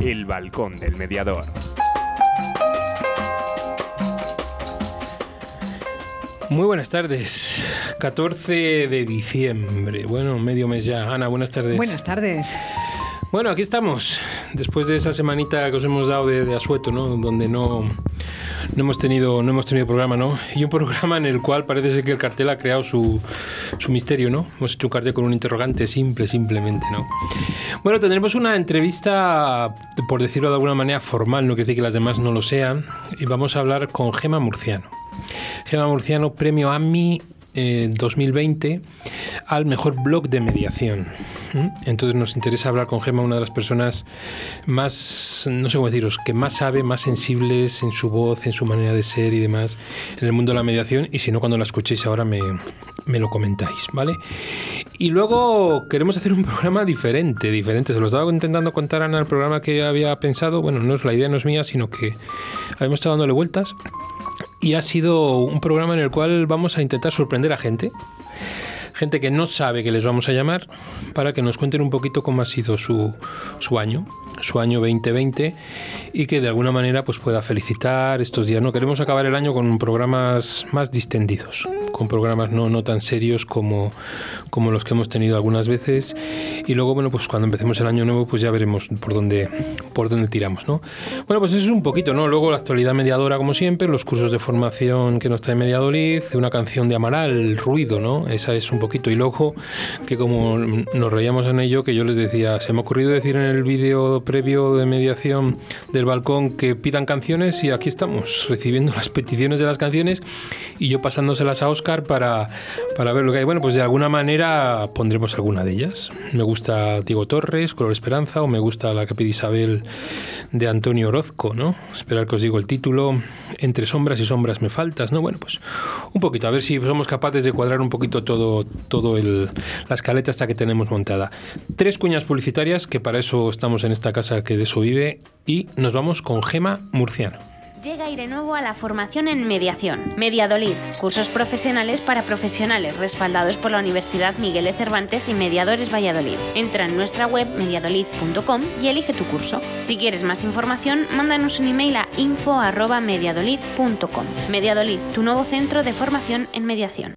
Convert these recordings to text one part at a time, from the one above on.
El balcón del mediador. Muy buenas tardes. 14 de diciembre. Bueno, medio mes ya. Ana, buenas tardes. Buenas tardes. Bueno, aquí estamos. Después de esa semanita que os hemos dado de, asueto, ¿no? Donde no, no hemos tenido no hemos tenido programa, ¿no? Y un programa en el cual parece ser que el cartel ha creado su, su misterio, ¿no? Hemos hecho un cartel con un interrogante simple, simplemente, ¿no? Bueno, tendremos una entrevista, por decirlo de alguna manera, formal, no quiere decir que las demás no lo sean, y vamos a hablar con Gema Murciano. Gema Murciano, premio AMI 2020 eh, al mejor blog de mediación. Entonces nos interesa hablar con Gema, una de las personas más, no sé cómo deciros, que más sabe, más sensibles en su voz, en su manera de ser y demás en el mundo de la mediación. Y si no, cuando la escuchéis ahora me, me lo comentáis, ¿vale? Y luego queremos hacer un programa diferente, diferente. Se lo estaba intentando contar Ana el programa que había pensado. Bueno, no es la idea, no es mía, sino que habíamos estado dándole vueltas y ha sido un programa en el cual vamos a intentar sorprender a gente, gente que no sabe que les vamos a llamar, para que nos cuenten un poquito cómo ha sido su, su año, su año 2020 y que de alguna manera pues pueda felicitar estos días. No queremos acabar el año con programas más distendidos, con programas no, no tan serios como, como los que hemos tenido algunas veces y luego bueno pues cuando empecemos el año nuevo pues ya veremos por dónde por dónde tiramos, ¿no? Bueno, pues eso es un poquito, ¿no? Luego la actualidad mediadora como siempre, los cursos de formación que nos trae Mediadolid, una canción de Amaral, Ruido, ¿no? Esa es un poquito y luego que como nos reíamos en ello que yo les decía, se me ha ocurrido decir en el vídeo previo de mediación del balcón que pidan canciones y aquí estamos recibiendo las peticiones de las canciones y yo pasándoselas a Oscar para, para ver lo que hay. Bueno, pues de alguna manera pondremos alguna de ellas. Me gusta Diego Torres, Color Esperanza, o me gusta la que pide Isabel de Antonio Orozco, ¿no? Esperar que os digo el título. Entre sombras y sombras me faltas, ¿no? Bueno, pues un poquito, a ver si somos capaces de cuadrar un poquito todo, todo el, la escaleta hasta que tenemos montada. Tres cuñas publicitarias, que para eso estamos en esta casa que de eso vive, y nos vamos con Gema Murciano. Llega Aire Nuevo a la formación en mediación. Mediadolid, cursos profesionales para profesionales respaldados por la Universidad Miguel de Cervantes y Mediadores Valladolid. Entra en nuestra web mediadolid.com y elige tu curso. Si quieres más información, mándanos un email a info@mediadolid.com. Mediadolid, tu nuevo centro de formación en mediación.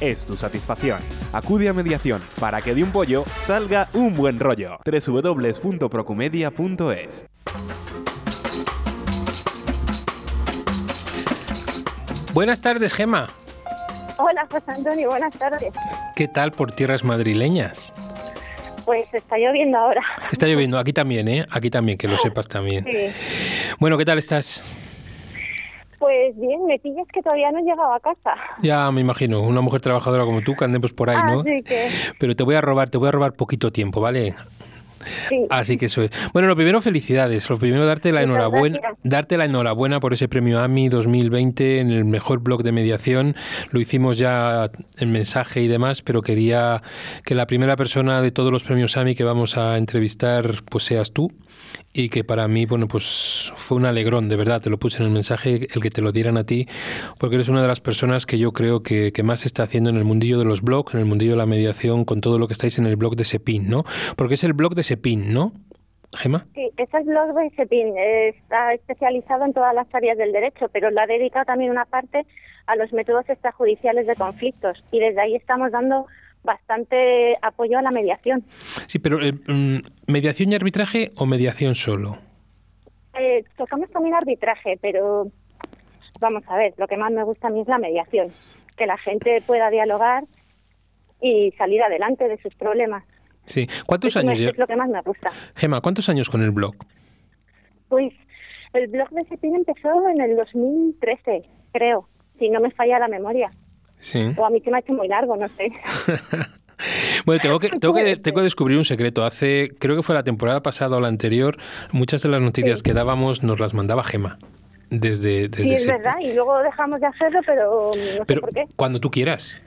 es tu satisfacción. Acude a mediación para que de un pollo salga un buen rollo. www.procumedia.es Buenas tardes, Gema. Hola, José Antonio, buenas tardes. ¿Qué tal por tierras madrileñas? Pues está lloviendo ahora. Está lloviendo, aquí también, ¿eh? Aquí también, que lo sepas también. Sí. Bueno, ¿qué tal estás? Pues bien, me pillas que todavía no he llegado a casa. Ya me imagino, una mujer trabajadora como tú, que andemos por ahí, ¿no? Así que, Pero te voy a robar, te voy a robar poquito tiempo, ¿vale? sí. Así que eso es. Bueno, lo primero, felicidades. Lo primero, darte la Muchas enhorabuena, gracias. darte la enhorabuena por ese premio AMI 2020 en el mejor blog de mediación. Lo hicimos ya en mensaje y demás, pero quería que la primera persona de todos los premios AMI que vamos a entrevistar, pues seas tú. Y que para mí, bueno, pues fue un alegrón, de verdad, te lo puse en el mensaje, el que te lo dieran a ti, porque eres una de las personas que yo creo que, que más está haciendo en el mundillo de los blogs, en el mundillo de la mediación, con todo lo que estáis en el blog de Sepin, ¿no? Porque es el blog de Sepin, ¿no? Gema. Sí, es blog de Sepin. Está especializado en todas las áreas del derecho, pero le ha dedicado también una parte a los métodos extrajudiciales de conflictos. Y desde ahí estamos dando bastante apoyo a la mediación. Sí, pero eh, mm, ¿mediación y arbitraje o mediación solo? Eh, tocamos también arbitraje, pero vamos a ver, lo que más me gusta a mí es la mediación. Que la gente pueda dialogar y salir adelante de sus problemas. Sí. ¿Cuántos Eso años es lo que más me gusta. Gema, ¿cuántos años con el blog? Pues el blog de Cepín empezó en el 2013, creo, si no me falla la memoria. Sí. O a mí se me ha hecho muy largo, no sé. Bueno, tengo que, tengo que, tengo que descubrir un secreto. Hace, creo que fue la temporada pasada o la anterior, muchas de las noticias que dábamos nos las mandaba Gema. Desde, desde Sí, es verdad, y luego dejamos de hacerlo, pero no sé Pero por qué. cuando tú quieras.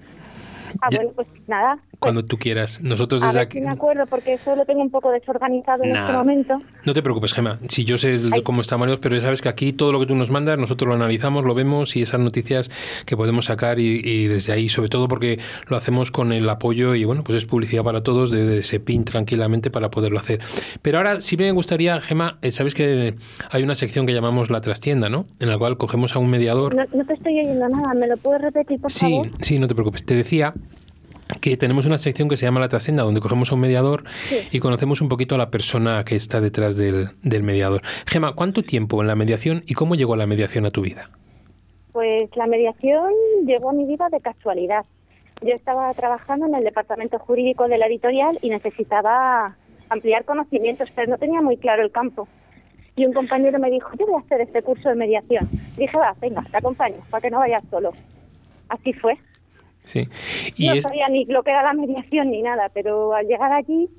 Ah, ya- bueno, pues nada. pues, Cuando tú quieras. Nosotros a desde ver aquí. si me acuerdo, porque eso lo tengo un poco desorganizado en este momento. No te preocupes, Gema. Si yo sé Ay. cómo está Mario, pero ya sabes que aquí todo lo que tú nos mandas, nosotros lo analizamos, lo vemos y esas noticias que podemos sacar y, y desde ahí, sobre todo porque lo hacemos con el apoyo y bueno, pues es publicidad para todos desde ese pin tranquilamente para poderlo hacer. Pero ahora sí me gustaría, Gema, eh, sabes que hay una sección que llamamos la trastienda, ¿no? En la cual cogemos a un mediador. No, no te estoy oyendo nada, ¿me lo puedes repetir, por Sí, favor? sí, no te preocupes. Te decía que tenemos una sección que se llama La Trascenda, donde cogemos a un mediador y conocemos un poquito a la persona que está detrás del, del mediador. Gema, ¿cuánto tiempo en la mediación y cómo llegó la mediación a tu vida? Pues la mediación llegó a mi vida de casualidad. Yo estaba trabajando en el departamento jurídico de la editorial y necesitaba ampliar conocimientos, pero no tenía muy claro el campo. Y un compañero me dijo, yo voy a hacer este curso de mediación. Dije, va, venga, te acompaño, para que no vayas solo. Así fue. Sí. Y no es, sabía ni lo que era la mediación ni nada, pero al llegar allí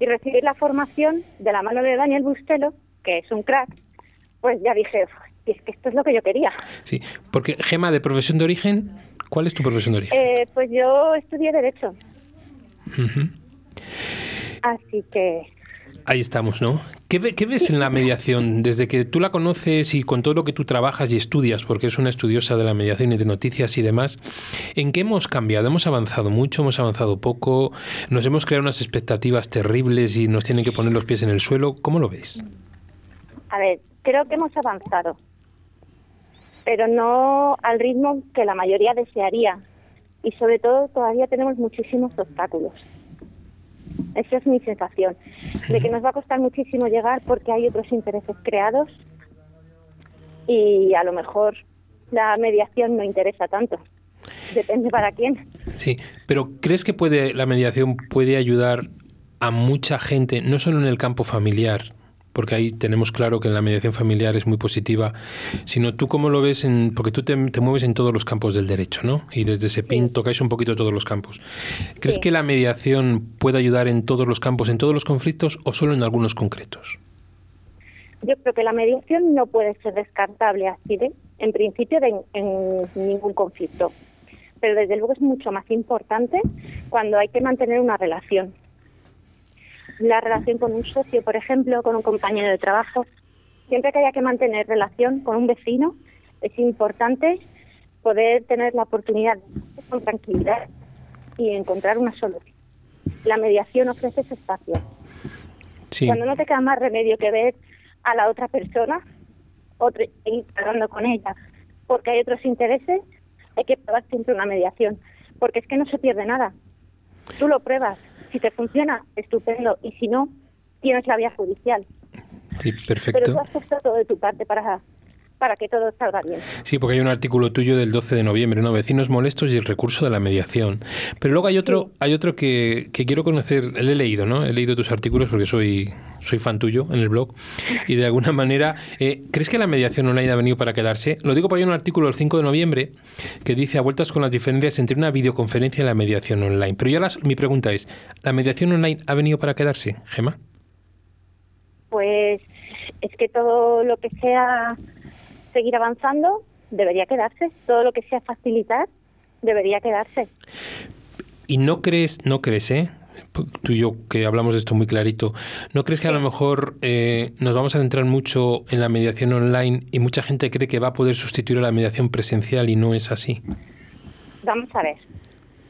y recibir la formación de la mano de Daniel Bustelo, que es un crack, pues ya dije, "Uy, es que esto es lo que yo quería. sí, porque Gema, de profesión de origen, ¿cuál es tu profesión de origen? Eh, pues yo estudié Derecho, así que Ahí estamos, ¿no? ¿Qué, qué ves en la mediación desde que tú la conoces y con todo lo que tú trabajas y estudias, porque es una estudiosa de la mediación y de noticias y demás? ¿En qué hemos cambiado? ¿Hemos avanzado mucho? ¿Hemos avanzado poco? ¿Nos hemos creado unas expectativas terribles y nos tienen que poner los pies en el suelo? ¿Cómo lo ves? A ver, creo que hemos avanzado, pero no al ritmo que la mayoría desearía. Y sobre todo todavía tenemos muchísimos obstáculos. Esa es mi sensación, de que nos va a costar muchísimo llegar porque hay otros intereses creados y a lo mejor la mediación no interesa tanto. Depende para quién. Sí, pero ¿crees que puede la mediación puede ayudar a mucha gente, no solo en el campo familiar, porque ahí tenemos claro que en la mediación familiar es muy positiva, sino tú cómo lo ves, en, porque tú te, te mueves en todos los campos del derecho, ¿no? Y desde ese pin tocáis un poquito todos los campos. ¿Crees Sí. que la mediación puede ayudar en todos los campos, en todos los conflictos o solo en algunos concretos? Yo creo que la mediación no puede ser descartable así de, en principio, de, en ningún conflicto. Pero desde luego es mucho más importante cuando hay que mantener una relación. La relación con un socio, por ejemplo, con un compañero de trabajo. Siempre que haya que mantener relación con un vecino, es importante poder tener la oportunidad de con tranquilidad y encontrar una solución. La mediación ofrece ese espacio. Sí. Cuando no te queda más remedio que ver a la otra persona, otro, seguir hablando con ella, porque hay otros intereses, hay que probar siempre una mediación, porque es que no se pierde nada. Tú lo pruebas, si te funciona, estupendo, y si no, tienes la vía judicial. Sí, Pero perfecto. tú has puesto todo de tu parte para, para que todo salga bien. Sí, porque hay un artículo tuyo del 12 de noviembre, ¿no? Vecinos molestos y el recurso de la mediación. Pero luego hay otro, hay otro que, que quiero conocer, le he leído, ¿no? He leído tus artículos porque soy, soy fan tuyo en el blog. Y de alguna manera, eh, ¿crees que la mediación online ha venido para quedarse? Lo digo porque hay un artículo el 5 de noviembre que dice a vueltas con las diferencias entre una videoconferencia y la mediación online. Pero ya las- mi pregunta es, ¿la mediación online ha venido para quedarse, Gema? Pues es que todo lo que sea seguir avanzando debería quedarse, todo lo que sea facilitar debería quedarse. ¿Y no crees, no crees, eh? Tú y yo que hablamos de esto muy clarito, ¿no crees que a lo mejor eh, nos vamos a centrar mucho en la mediación online y mucha gente cree que va a poder sustituir a la mediación presencial y no es así? Vamos a ver.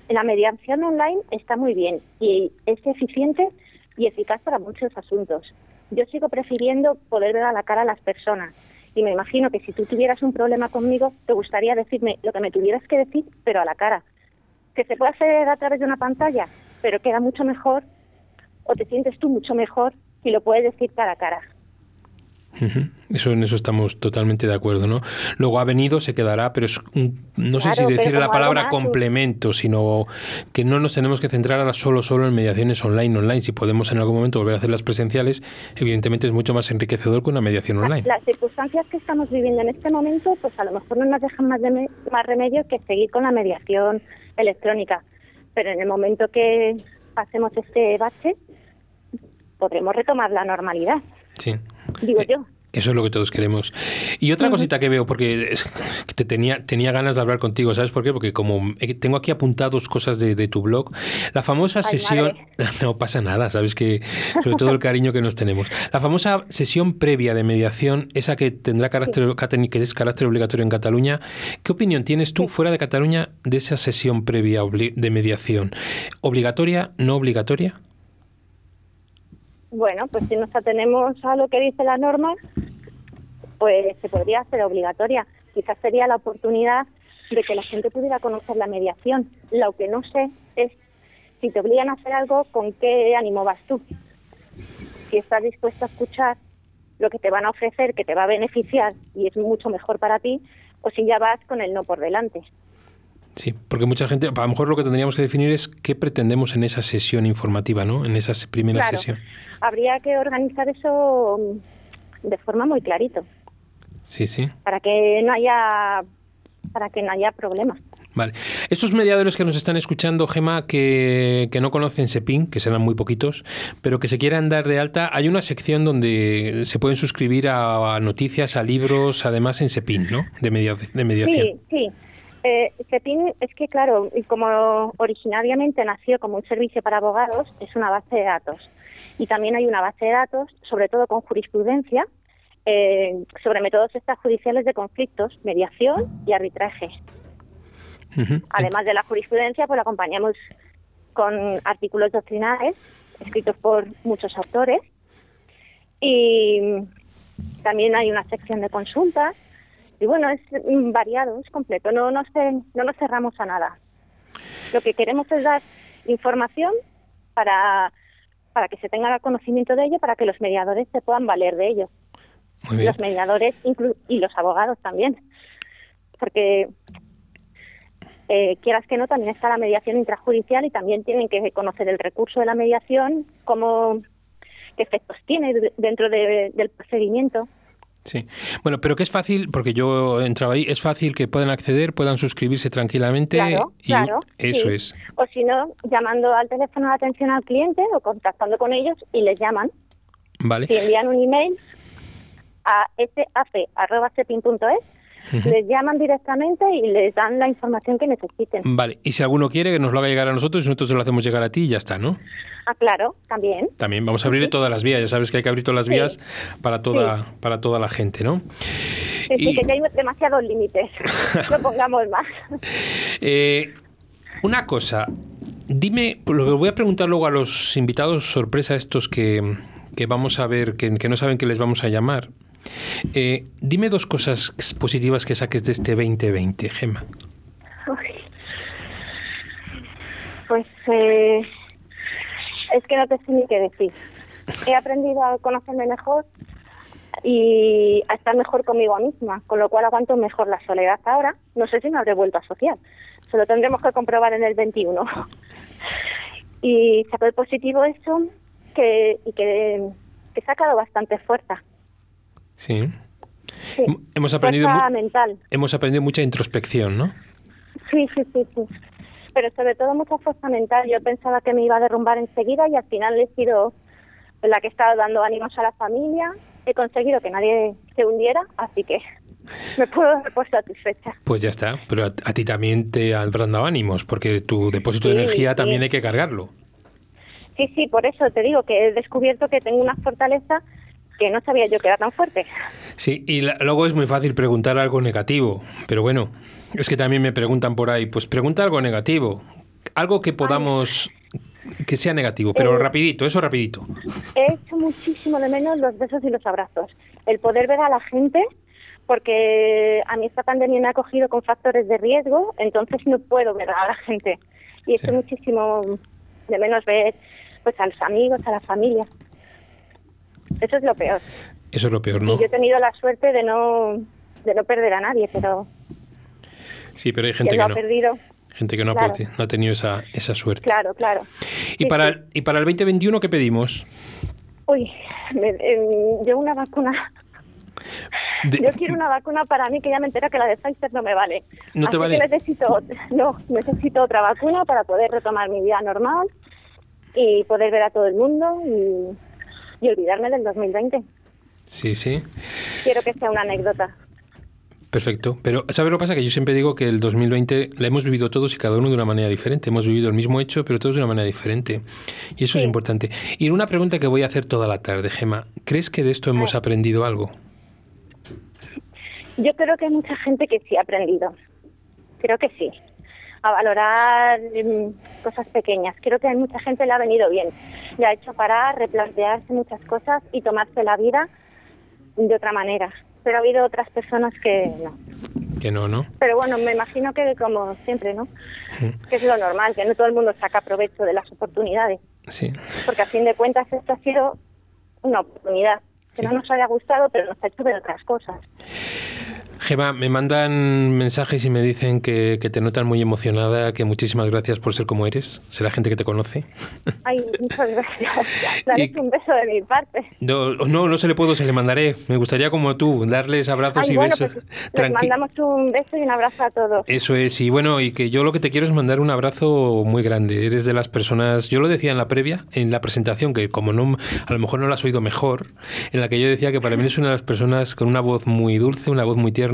La mediación online está muy bien y es eficiente y eficaz para muchos asuntos. Yo sigo prefiriendo poder ver a la cara a las personas. Y me imagino que si tú tuvieras un problema conmigo, te gustaría decirme lo que me tuvieras que decir, pero a la cara. Que se puede hacer a través de una pantalla, pero queda mucho mejor, o te sientes tú mucho mejor si lo puedes decir cara a cara. Eso en eso estamos totalmente de acuerdo, ¿no? Luego ha venido, se quedará, pero es no sé si decir la palabra complemento, sino que no nos tenemos que centrar ahora solo solo en mediaciones online online. Si podemos en algún momento volver a hacer las presenciales, evidentemente es mucho más enriquecedor que una mediación online. Las circunstancias que estamos viviendo en este momento, pues a lo mejor no nos dejan más de más remedio que seguir con la mediación electrónica, pero en el momento que pasemos este bache podremos retomar la normalidad. Sí. Digo yo. Eso es lo que todos queremos. Y otra cosita que veo, porque te tenía, tenía ganas de hablar contigo, ¿sabes por qué? Porque como tengo aquí apuntados cosas de, tu blog, la famosa sesión... No pasa nada, ¿sabes? que Sobre todo el cariño que nos tenemos. La famosa sesión previa de mediación, esa que tendrá carácter, que es carácter obligatorio en Cataluña, ¿qué opinión tienes tú fuera de Cataluña de esa sesión previa de mediación? ¿Obligatoria, no obligatoria? Bueno, pues si nos atenemos a lo que dice la norma, pues se podría hacer obligatoria. Quizás sería la oportunidad de que la gente pudiera conocer la mediación. Lo que no sé es si te obligan a hacer algo, ¿con qué ánimo vas tú? Si estás dispuesto a escuchar lo que te van a ofrecer, que te va a beneficiar y es mucho mejor para ti, o si ya vas con el no por delante. Sí, porque mucha gente, a lo mejor lo que tendríamos que definir es qué pretendemos en esa sesión informativa, ¿no? En esa primera sesión. Habría que organizar eso mm, de forma muy clarito. Sí, sí. Para que no haya para que no haya problemas. Vale. Estos mediadores que nos están escuchando, Gema, que, que, no conocen SEPIN, que serán muy poquitos, pero que se quieran dar de alta, hay una sección donde se pueden suscribir a, noticias, a libros, además en SEPIN, ¿no? De, de mediación. Sí, sí. Eh, CEPIN es que, claro, como originariamente nació como un servicio para abogados, es una base de datos. Y también hay una base de datos, sobre todo con jurisprudencia, eh, sobre métodos extrajudiciales de conflictos, mediación y arbitraje. Además de la jurisprudencia, pues la acompañamos con artículos doctrinales escritos por muchos autores y también hay una sección de consultas y bueno, es variado, es completo, no, no, no nos cerramos a nada. Lo que queremos es dar información para, para que se tenga conocimiento de ello, para que los mediadores se puedan valer de ello. Los mediadores y los abogados también. Porque eh, quieras que no, también está la mediación intrajudicial y también tienen que conocer el recurso de la mediación, cómo, qué efectos tiene dentro del procedimiento. Sí. Bueno, pero que es fácil, porque yo entraba ahí, es fácil que puedan acceder, puedan suscribirse tranquilamente. Claro, y claro. Eso es. O si no, llamando al teléfono de atención al cliente o contactando con ellos y les llaman. Vale. Si envían un email a saf.cepin.es les llaman directamente y les dan la información que necesiten. Vale, y si alguno quiere que nos lo haga llegar a nosotros, nosotros se lo hacemos llegar a ti y ya está, ¿no? Ah, claro, también. También vamos a abrir todas las vías, ya sabes que hay que abrir todas las vías para toda para toda la gente, ¿no? Sí, que hay demasiados límites, no pongamos más. Eh, una cosa, dime, lo que voy a preguntar luego a los invitados sorpresa estos que, que vamos a ver, que, que no saben que les vamos a llamar. Eh, dime dos cosas positivas que saques de este 2020, Gemma. Pues eh, es que no te sé ni qué decir. He aprendido a conocerme mejor y a estar mejor conmigo misma, con lo cual aguanto mejor la soledad ahora. No sé si me habré vuelto a asociar. Se lo tendremos que comprobar en el 21. y saco el positivo eso que, y que, que he sacado bastante fuerza. Sí. Hemos aprendido mental. hemos aprendido mucha introspección, ¿no? Sí, sí, sí, sí. Pero sobre todo mucha fuerza mental. Yo pensaba que me iba a derrumbar enseguida y al final he sido la que he estado dando ánimos a la familia. He conseguido que nadie se hundiera, así que me puedo dar por satisfecha. Pues ya está, pero a, ti también te han dado ánimos, porque tu depósito de energía también hay que cargarlo. Sí, sí, por eso te digo que he descubierto que tengo una fortaleza que no sabía yo que era tan fuerte. Sí, y luego es muy fácil preguntar algo negativo, pero bueno, es que también me preguntan por ahí, pues pregunta algo negativo, algo que podamos que sea negativo, pero eh, rapidito, eso rapidito. He hecho muchísimo de menos los besos y los abrazos, el poder ver a la gente, porque a mí esta pandemia me ha cogido con factores de riesgo, entonces no puedo ver a la gente. Y he hecho muchísimo de menos ver pues a los amigos, a la familia. Eso es lo peor. Eso es lo peor, ¿no? Y yo he tenido la suerte de no, de no perder a nadie, pero Sí, pero hay gente que no. ha perdido, Gente que no, ha Claro. podi- no ha tenido esa, esa suerte. claro, claro. ¿Y, Sí, para, sí. el- ¿Y para el 2021 qué pedimos? Uy, me- em, yo una vacuna. De- Yo quiero una vacuna para mí que ya me entera que la de Pfizer no me vale. ¿No te vale? Que necesito, no, necesito otra vacuna para poder retomar mi vida normal y poder ver a todo el mundo y, y olvidarme del 2020. Sí, sí. Quiero que sea una anécdota. Perfecto. Pero, ¿sabes lo que pasa? Que yo siempre digo que el 2020 la hemos vivido todos y cada uno de una manera diferente. Hemos vivido el mismo hecho, pero todos de una manera diferente. Y eso es importante. Y una pregunta que voy a hacer toda la tarde, Gema. ¿Crees que de esto hemos aprendido algo? Yo creo que hay mucha gente que sí ha aprendido. Creo que sí. A valorar mm, cosas pequeñas. Creo que a mucha gente le ha venido bien. Le ha hecho parar, replantearse muchas cosas y tomarse la vida de otra manera. Pero ha habido otras personas que no. Que no, ¿no? Pero bueno, me imagino que como siempre, ¿no? Que es lo normal, que no todo el mundo saca provecho de las oportunidades. Sí. Porque a fin de cuentas esto ha sido una oportunidad que no nos haya gustado, pero nos ha hecho ver otras cosas. Gema, me mandan mensajes y me dicen que, que te notan muy emocionada, que muchísimas gracias por ser como eres. Será gente que te conoce. Ay, muchas gracias. Dale un beso de mi parte. No, no, no se le puedo, se le mandaré. Me gustaría como tú, darles abrazos Ay, y bueno, besos. pues les mandamos un beso y un abrazo a todos. Eso es, y bueno, y que yo lo que te quiero es mandar un abrazo muy grande. Eres de las personas, yo lo decía en la previa, en la presentación, que como no, a lo mejor no la has oído mejor, en la que yo decía que para mí eres una de las personas con una voz muy dulce, una voz muy tierna.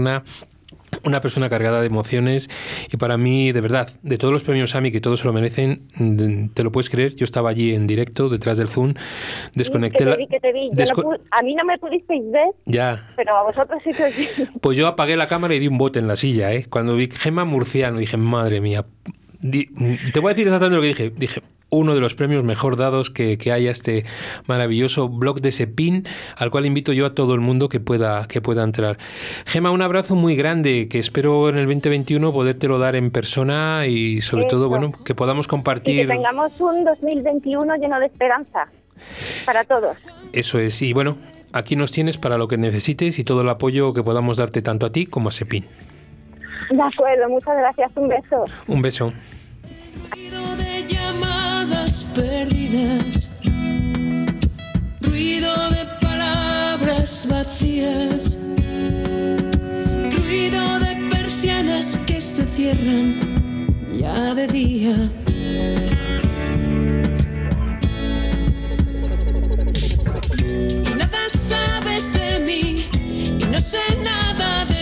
Una persona cargada de emociones y para mí, de verdad, de todos los premios AMI que todos se lo merecen, mm, te lo puedes creer, yo estaba allí en directo detrás del Zoom, desconecté la... a mí no me pudisteis ver, Ya, pero a vosotros sí que os pues yo apagué la cámara y di un bote en la silla, ¿eh? Cuando vi Gema Murciano, dije, madre mía. Di- te voy a decir exactamente lo que dije. Dije, uno de los premios mejor dados que, que hay a este maravilloso blog de Sepin, al cual invito yo a todo el mundo que pueda, que pueda entrar. Gema, un abrazo muy grande, que espero en el 2021 podértelo dar en persona y sobre todo, bueno, que podamos Y que compartir. tengamos un 2021 lleno de esperanza para todos. Eso es. Y bueno, aquí nos tienes para lo que necesites y todo el apoyo que podamos darte tanto a ti como a Sepin. De acuerdo, muchas gracias. Un beso. Un beso. Perdidas, ruido de palabras vacías, ruido de persianas que se cierran ya de día. Y nada sabes de mí y no sé nada de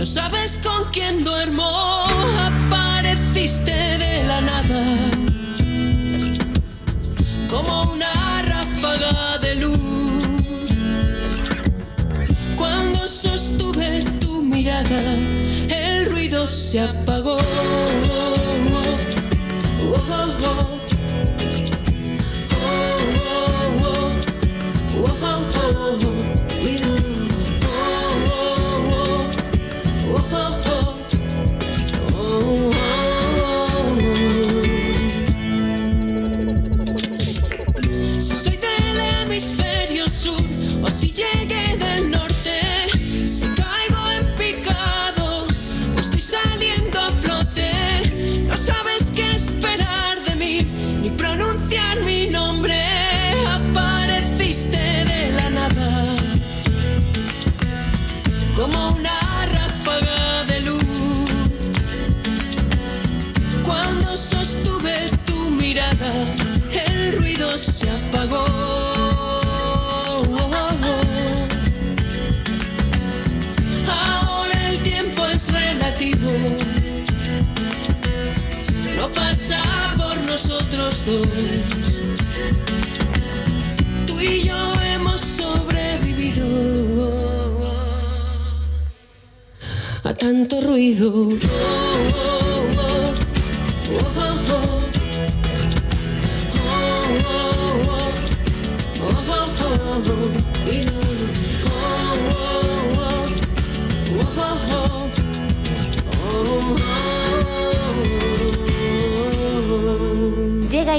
no sabes con quién duermo. Apareciste de la nada como una ráfaga de luz. Cuando sostuve tu mirada, el ruido se apagó. Oh, oh, oh. Tú y yo hemos sobrevivido a tanto ruido.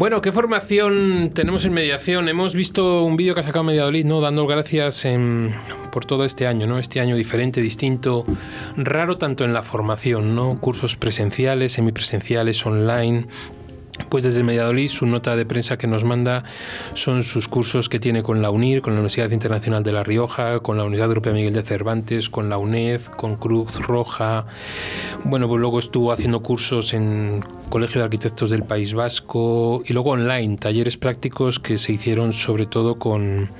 Bueno, ¿qué formación tenemos en mediación? Hemos visto un vídeo que ha sacado Mediadolid, ¿no? Dando gracias en- por todo este año, ¿no? Este año diferente, distinto, raro tanto en la formación, ¿no? Cursos presenciales, semipresenciales, online. Pues desde Mediadolid su nota de prensa que nos manda son sus cursos que tiene con la UNIR, con la Universidad Internacional de La Rioja, con la Universidad Europea Miguel de Cervantes, con la UNED, con Cruz Roja. Bueno, pues luego estuvo haciendo cursos en Colegio de Arquitectos del País Vasco y luego online, talleres prácticos que se hicieron sobre todo con,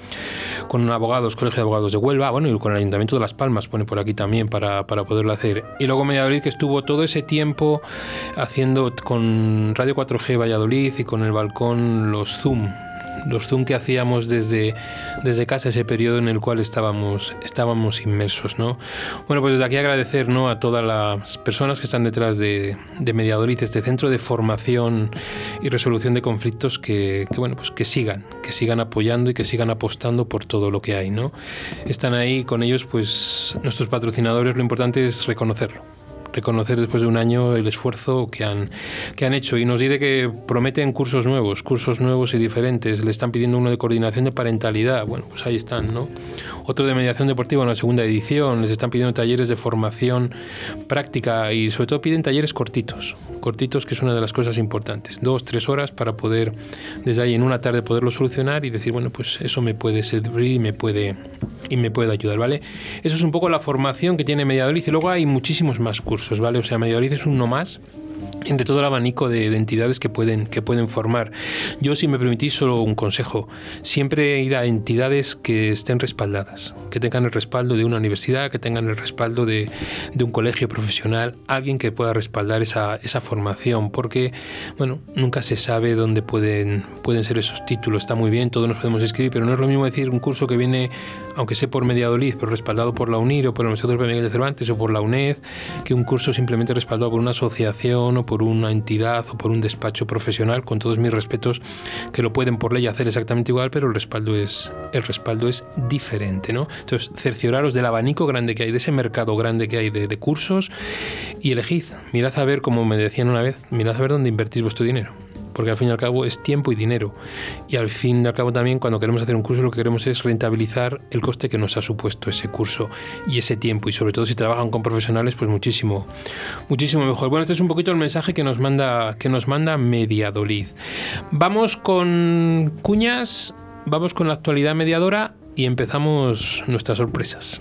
con abogados, Colegio de Abogados de Huelva, bueno, y con el Ayuntamiento de Las Palmas, pone por aquí también para, para poderlo hacer. Y luego Mediadolid que estuvo todo ese tiempo haciendo con Radio 4G Valladolid y con el balcón los Zoom. Los Zoom que hacíamos desde, desde casa, ese periodo en el cual estábamos, estábamos inmersos, ¿no? Bueno, pues desde aquí agradecer ¿no? a todas las personas que están detrás de, de este centro de formación y resolución de conflictos que, que, bueno, pues que sigan, que sigan apoyando y que sigan apostando por todo lo que hay, ¿no? Están ahí con ellos, pues nuestros patrocinadores, lo importante es reconocerlo reconocer después de un año el esfuerzo que han, que han hecho y nos dice que prometen cursos nuevos, cursos nuevos y diferentes. Le están pidiendo uno de coordinación de parentalidad. Bueno, pues ahí están, ¿no? Otro de mediación deportiva en la segunda edición. Les están pidiendo talleres de formación práctica y sobre todo piden talleres cortitos. Cortitos, que es una de las cosas importantes. Dos, tres horas para poder desde ahí en una tarde poderlo solucionar y decir, bueno, pues eso me puede servir y me puede, y me puede ayudar, ¿vale? Eso es un poco la formación que tiene Mediadolid y luego hay muchísimos más cursos, ¿vale? O sea, Mediadolid es uno más entre todo el abanico de, de, entidades que pueden, que pueden formar. Yo, si me permitís, solo un consejo. Siempre ir a entidades que estén respaldadas, que tengan el respaldo de una universidad, que tengan el respaldo de, de un colegio profesional, alguien que pueda respaldar esa, esa, formación, porque, bueno, nunca se sabe dónde pueden, pueden ser esos títulos. Está muy bien, todos nos podemos escribir, pero no es lo mismo decir un curso que viene, aunque sea por Mediadolid, pero respaldado por la UNIR o por el Museo de Miguel de Cervantes o por la UNED, que un curso simplemente respaldado por una asociación o por una entidad o por un despacho profesional, con todos mis respetos, que lo pueden por ley hacer exactamente igual, pero el respaldo es, el respaldo es diferente, ¿no? Entonces, cercioraros del abanico grande que hay, de ese mercado grande que hay de, de cursos y elegid, mirad a ver, como me decían una vez, mirad a ver dónde invertís vuestro dinero porque al fin y al cabo es tiempo y dinero. Y al fin y al cabo también cuando queremos hacer un curso lo que queremos es rentabilizar el coste que nos ha supuesto ese curso y ese tiempo. Y sobre todo si trabajan con profesionales, pues muchísimo, muchísimo mejor. Bueno, este es un poquito el mensaje que nos manda, que nos manda Mediadolid. Vamos con cuñas, vamos con la actualidad mediadora y empezamos nuestras sorpresas.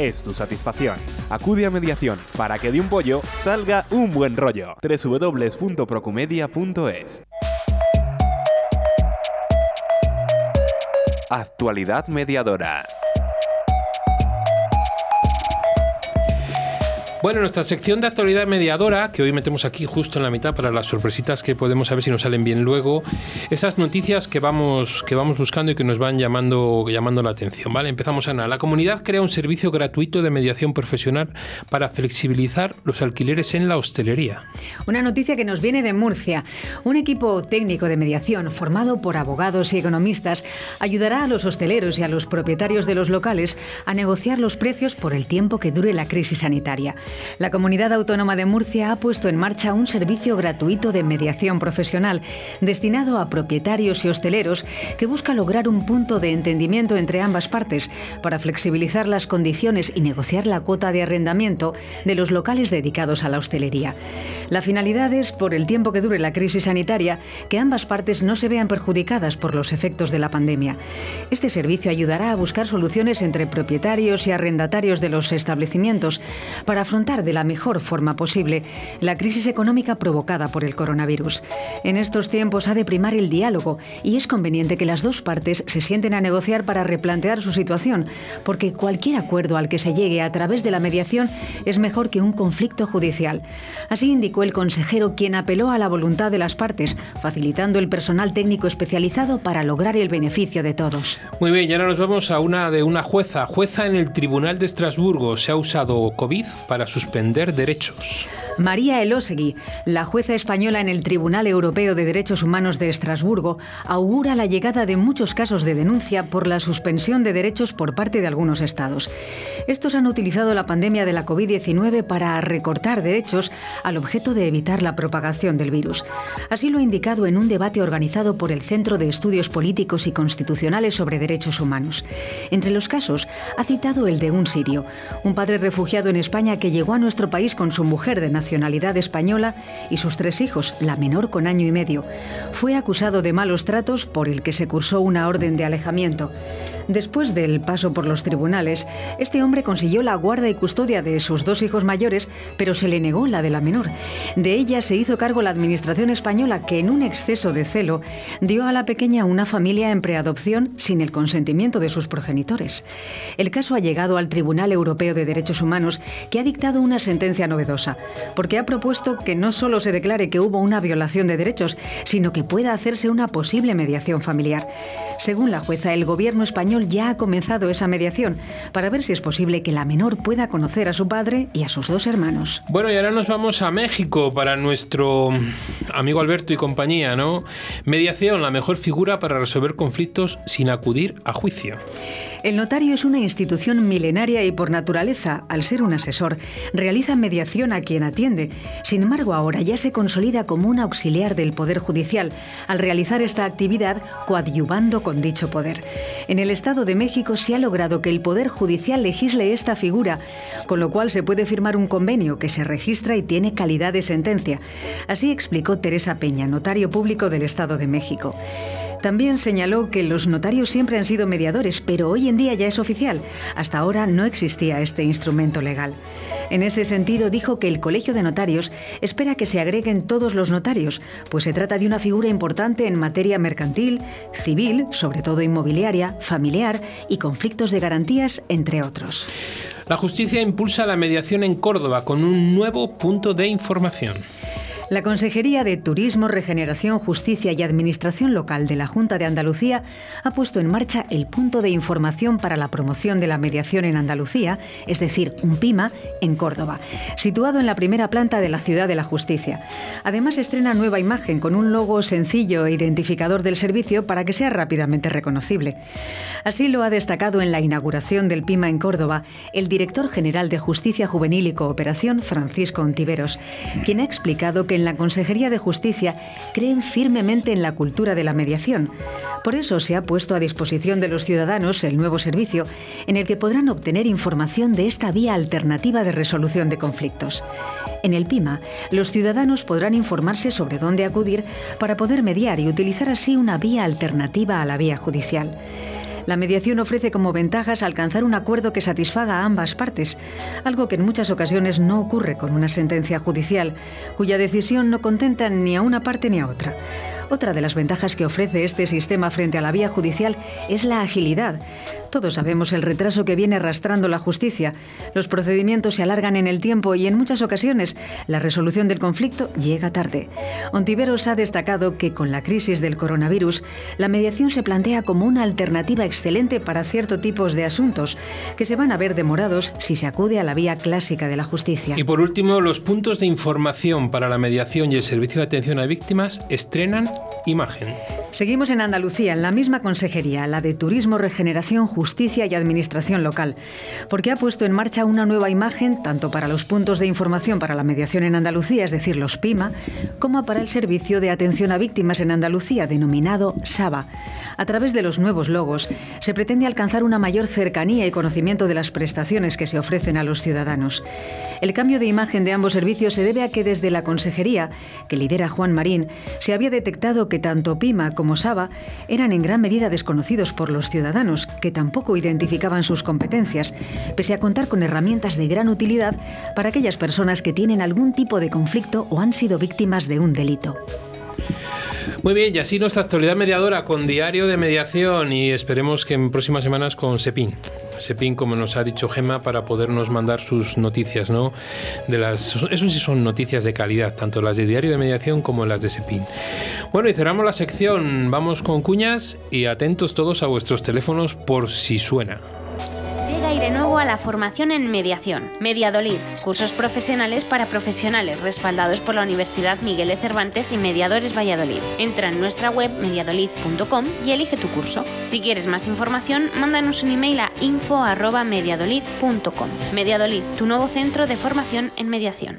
es tu satisfacción. Acude a mediación para que de un pollo salga un buen rollo. www.procumedia.es Actualidad mediadora. Bueno, nuestra sección de actualidad mediadora, que hoy metemos aquí justo en la mitad para las sorpresitas que podemos saber si nos salen bien luego, esas noticias que vamos, que vamos buscando y que nos van llamando, llamando la atención. ¿vale? Empezamos, Ana. La comunidad crea un servicio gratuito de mediación profesional para flexibilizar los alquileres en la hostelería. Una noticia que nos viene de Murcia. Un equipo técnico de mediación formado por abogados y economistas ayudará a los hosteleros y a los propietarios de los locales a negociar los precios por el tiempo que dure la crisis sanitaria. La Comunidad Autónoma de Murcia ha puesto en marcha un servicio gratuito de mediación profesional destinado a propietarios y hosteleros que busca lograr un punto de entendimiento entre ambas partes para flexibilizar las condiciones y negociar la cuota de arrendamiento de los locales dedicados a la hostelería. La finalidad es, por el tiempo que dure la crisis sanitaria, que ambas partes no se vean perjudicadas por los efectos de la pandemia. Este servicio ayudará a buscar soluciones entre propietarios y arrendatarios de los establecimientos para afrontar de la mejor forma posible la crisis económica provocada por el coronavirus. En estos tiempos ha de primar el diálogo y es conveniente que las dos partes se sienten a negociar para replantear su situación, porque cualquier acuerdo al que se llegue a través de la mediación es mejor que un conflicto judicial. Así indicó el consejero quien apeló a la voluntad de las partes, facilitando el personal técnico especializado para lograr el beneficio de todos. Muy bien, y ahora nos vamos a una de una jueza. Jueza en el Tribunal de Estrasburgo. Se ha usado COVID para suspender derechos. María Elosegui, la jueza española en el Tribunal Europeo de Derechos Humanos de Estrasburgo, augura la llegada de muchos casos de denuncia por la suspensión de derechos por parte de algunos estados. Estos han utilizado la pandemia de la COVID-19 para recortar derechos al objeto de evitar la propagación del virus. Así lo ha indicado en un debate organizado por el Centro de Estudios Políticos y Constitucionales sobre Derechos Humanos. Entre los casos, ha citado el de un sirio, un padre refugiado en España que llegó a nuestro país con su mujer de nacionalidad española y sus tres hijos, la menor con año y medio. Fue acusado de malos tratos por el que se cursó una orden de alejamiento. Después del paso por los tribunales, este hombre consiguió la guarda y custodia de sus dos hijos mayores, pero se le negó la de la menor. De ella se hizo cargo la administración española, que en un exceso de celo dio a la pequeña una familia en preadopción sin el consentimiento de sus progenitores. El caso ha llegado al Tribunal Europeo de Derechos Humanos, que ha dictado una sentencia novedosa, porque ha propuesto que no solo se declare que hubo una violación de derechos, sino que pueda hacerse una posible mediación familiar. Según la jueza, el gobierno español ya ha comenzado esa mediación para ver si es posible que la menor pueda conocer a su padre y a sus dos hermanos. Bueno, y ahora nos vamos a México para nuestro amigo Alberto y compañía, ¿no? Mediación, la mejor figura para resolver conflictos sin acudir a juicio. El notario es una institución milenaria y por naturaleza, al ser un asesor, realiza mediación a quien atiende. Sin embargo, ahora ya se consolida como un auxiliar del Poder Judicial al realizar esta actividad coadyuvando con dicho poder. En el Estado de México se ha logrado que el Poder Judicial legisle esta figura, con lo cual se puede firmar un convenio que se registra y tiene calidad de sentencia. Así explicó Teresa Peña, notario público del Estado de México. También señaló que los notarios siempre han sido mediadores, pero hoy en día ya es oficial. Hasta ahora no existía este instrumento legal. En ese sentido, dijo que el Colegio de Notarios espera que se agreguen todos los notarios, pues se trata de una figura importante en materia mercantil, civil, sobre todo inmobiliaria, familiar y conflictos de garantías, entre otros. La justicia impulsa la mediación en Córdoba con un nuevo punto de información. La Consejería de Turismo, Regeneración, Justicia y Administración Local de la Junta de Andalucía ha puesto en marcha el punto de información para la promoción de la mediación en Andalucía, es decir, un PIMA, en Córdoba, situado en la primera planta de la Ciudad de la Justicia. Además, estrena nueva imagen con un logo sencillo e identificador del servicio para que sea rápidamente reconocible. Así lo ha destacado en la inauguración del PIMA en Córdoba el director general de Justicia Juvenil y Cooperación, Francisco Ontiveros, quien ha explicado que en la Consejería de Justicia creen firmemente en la cultura de la mediación. Por eso se ha puesto a disposición de los ciudadanos el nuevo servicio en el que podrán obtener información de esta vía alternativa de resolución de conflictos. En el PIMA, los ciudadanos podrán informarse sobre dónde acudir para poder mediar y utilizar así una vía alternativa a la vía judicial. La mediación ofrece como ventajas alcanzar un acuerdo que satisfaga a ambas partes, algo que en muchas ocasiones no ocurre con una sentencia judicial, cuya decisión no contenta ni a una parte ni a otra. Otra de las ventajas que ofrece este sistema frente a la vía judicial es la agilidad, Todos sabemos el retraso que viene arrastrando la justicia. Los procedimientos se alargan en el tiempo y en muchas ocasiones la resolución del conflicto llega tarde. Ontiveros ha destacado que con la crisis del coronavirus, la mediación se plantea como una alternativa excelente para ciertos tipos de asuntos que se van a ver demorados si se acude a la vía clásica de la justicia. Y por último, los puntos de información para la mediación y el servicio de atención a víctimas estrenan imagen. Seguimos en Andalucía, en la misma consejería, la de Turismo, Regeneración, Justicia y Administración Local, porque ha puesto en marcha una nueva imagen tanto para los puntos de información para la mediación en Andalucía, es decir, los PIMA, como para el Servicio de Atención a Víctimas en Andalucía, denominado SABA. A través de los nuevos logos, se pretende alcanzar una mayor cercanía y conocimiento de las prestaciones que se ofrecen a los ciudadanos. El cambio de imagen de ambos servicios se debe a que desde la consejería, que lidera Juan Marín, se había detectado que tanto PIMA como Saba eran en gran medida desconocidos por los ciudadanos, que tampoco identificaban sus competencias, pese a contar con herramientas de gran utilidad para aquellas personas que tienen algún tipo de conflicto o han sido víctimas de un delito. Muy bien, y así nuestra actualidad mediadora con diario de mediación y esperemos que en próximas semanas con Sepin. Sepin, como nos ha dicho Gema, para podernos mandar sus noticias, ¿no? De las, eso sí son noticias de calidad, tanto las de diario de mediación como las de Sepin. Bueno, y cerramos la sección, vamos con cuñas y atentos todos a vuestros teléfonos por si suena. Llega Aire Nuevo a la formación en mediación. Mediadolid, cursos profesionales para profesionales respaldados por la Universidad Miguel de Cervantes y Mediadores Valladolid. Entra en nuestra web mediadolid.com y elige tu curso. Si quieres más información, mándanos un email a info@mediadolid.com. Mediadolid, tu nuevo centro de formación en mediación.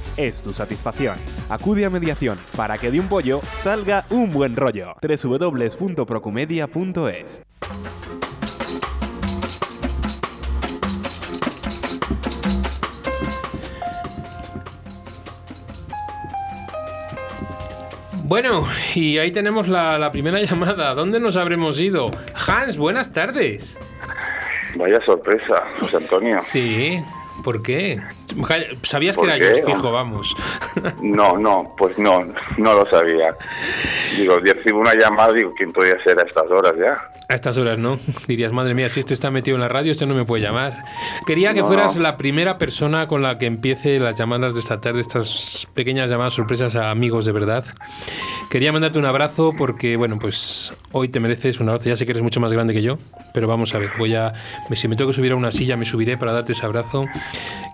es tu satisfacción. Acude a mediación para que de un pollo salga un buen rollo. www.procumedia.es Bueno, y ahí tenemos la, la primera llamada. ¿Dónde nos habremos ido? Hans, buenas tardes. Vaya sorpresa, José Antonio. Sí, ¿por qué? Sabías que ¿Por era qué? yo, fijo, vamos. No, no, pues no, no lo sabía. Digo, recibo una llamada, digo, ¿quién podría ser a estas horas ya? A estas horas, ¿no? Dirías, madre mía, si este está metido en la radio, este no me puede llamar. Quería que No, fueras no. la primera persona con la que empiece las llamadas de esta tarde, estas pequeñas llamadas sorpresas a amigos de verdad. Quería mandarte un abrazo porque, bueno, pues hoy te mereces un abrazo. Ya sé que eres mucho más grande que yo, pero vamos a ver, voy a. Si me tengo que subir a una silla, me subiré para darte ese abrazo.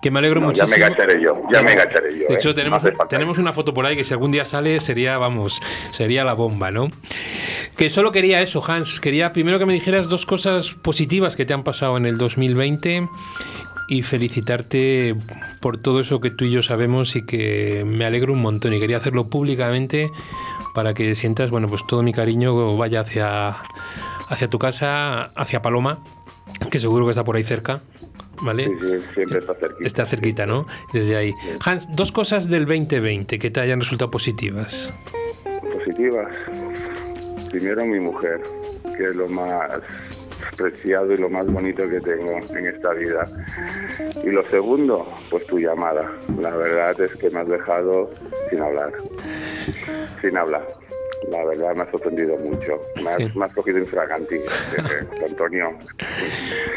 Que me alegro No, ya muchísimo. me agacharé yo, ya me agacharé yo. De hecho, ¿eh? tenemos, hace falta. tenemos una foto por ahí que si algún día sale sería, vamos, sería la bomba, ¿no? Que solo quería eso, Hans. Quería primero que me dijeras dos cosas positivas que te han pasado en el 2020 y felicitarte por todo eso que tú y yo sabemos y que me alegro un montón y quería hacerlo públicamente para que sientas, bueno, pues todo mi cariño vaya hacia, hacia tu casa, hacia Paloma, que seguro que está por ahí cerca, ¿vale? Sí, sí, siempre está cerquita. Está cerquita, ¿no? Desde ahí. Hans, dos cosas del 2020 que te hayan resultado positivas. Positivas. Primero mi mujer, que es lo más preciado y lo más bonito que tengo en esta vida. Y lo segundo, pues tu llamada. La verdad es que me has dejado sin hablar. Sin hablar. La verdad me ha sorprendido mucho. Me has, Sí. me has cogido infraganti, eh, eh, Antonio.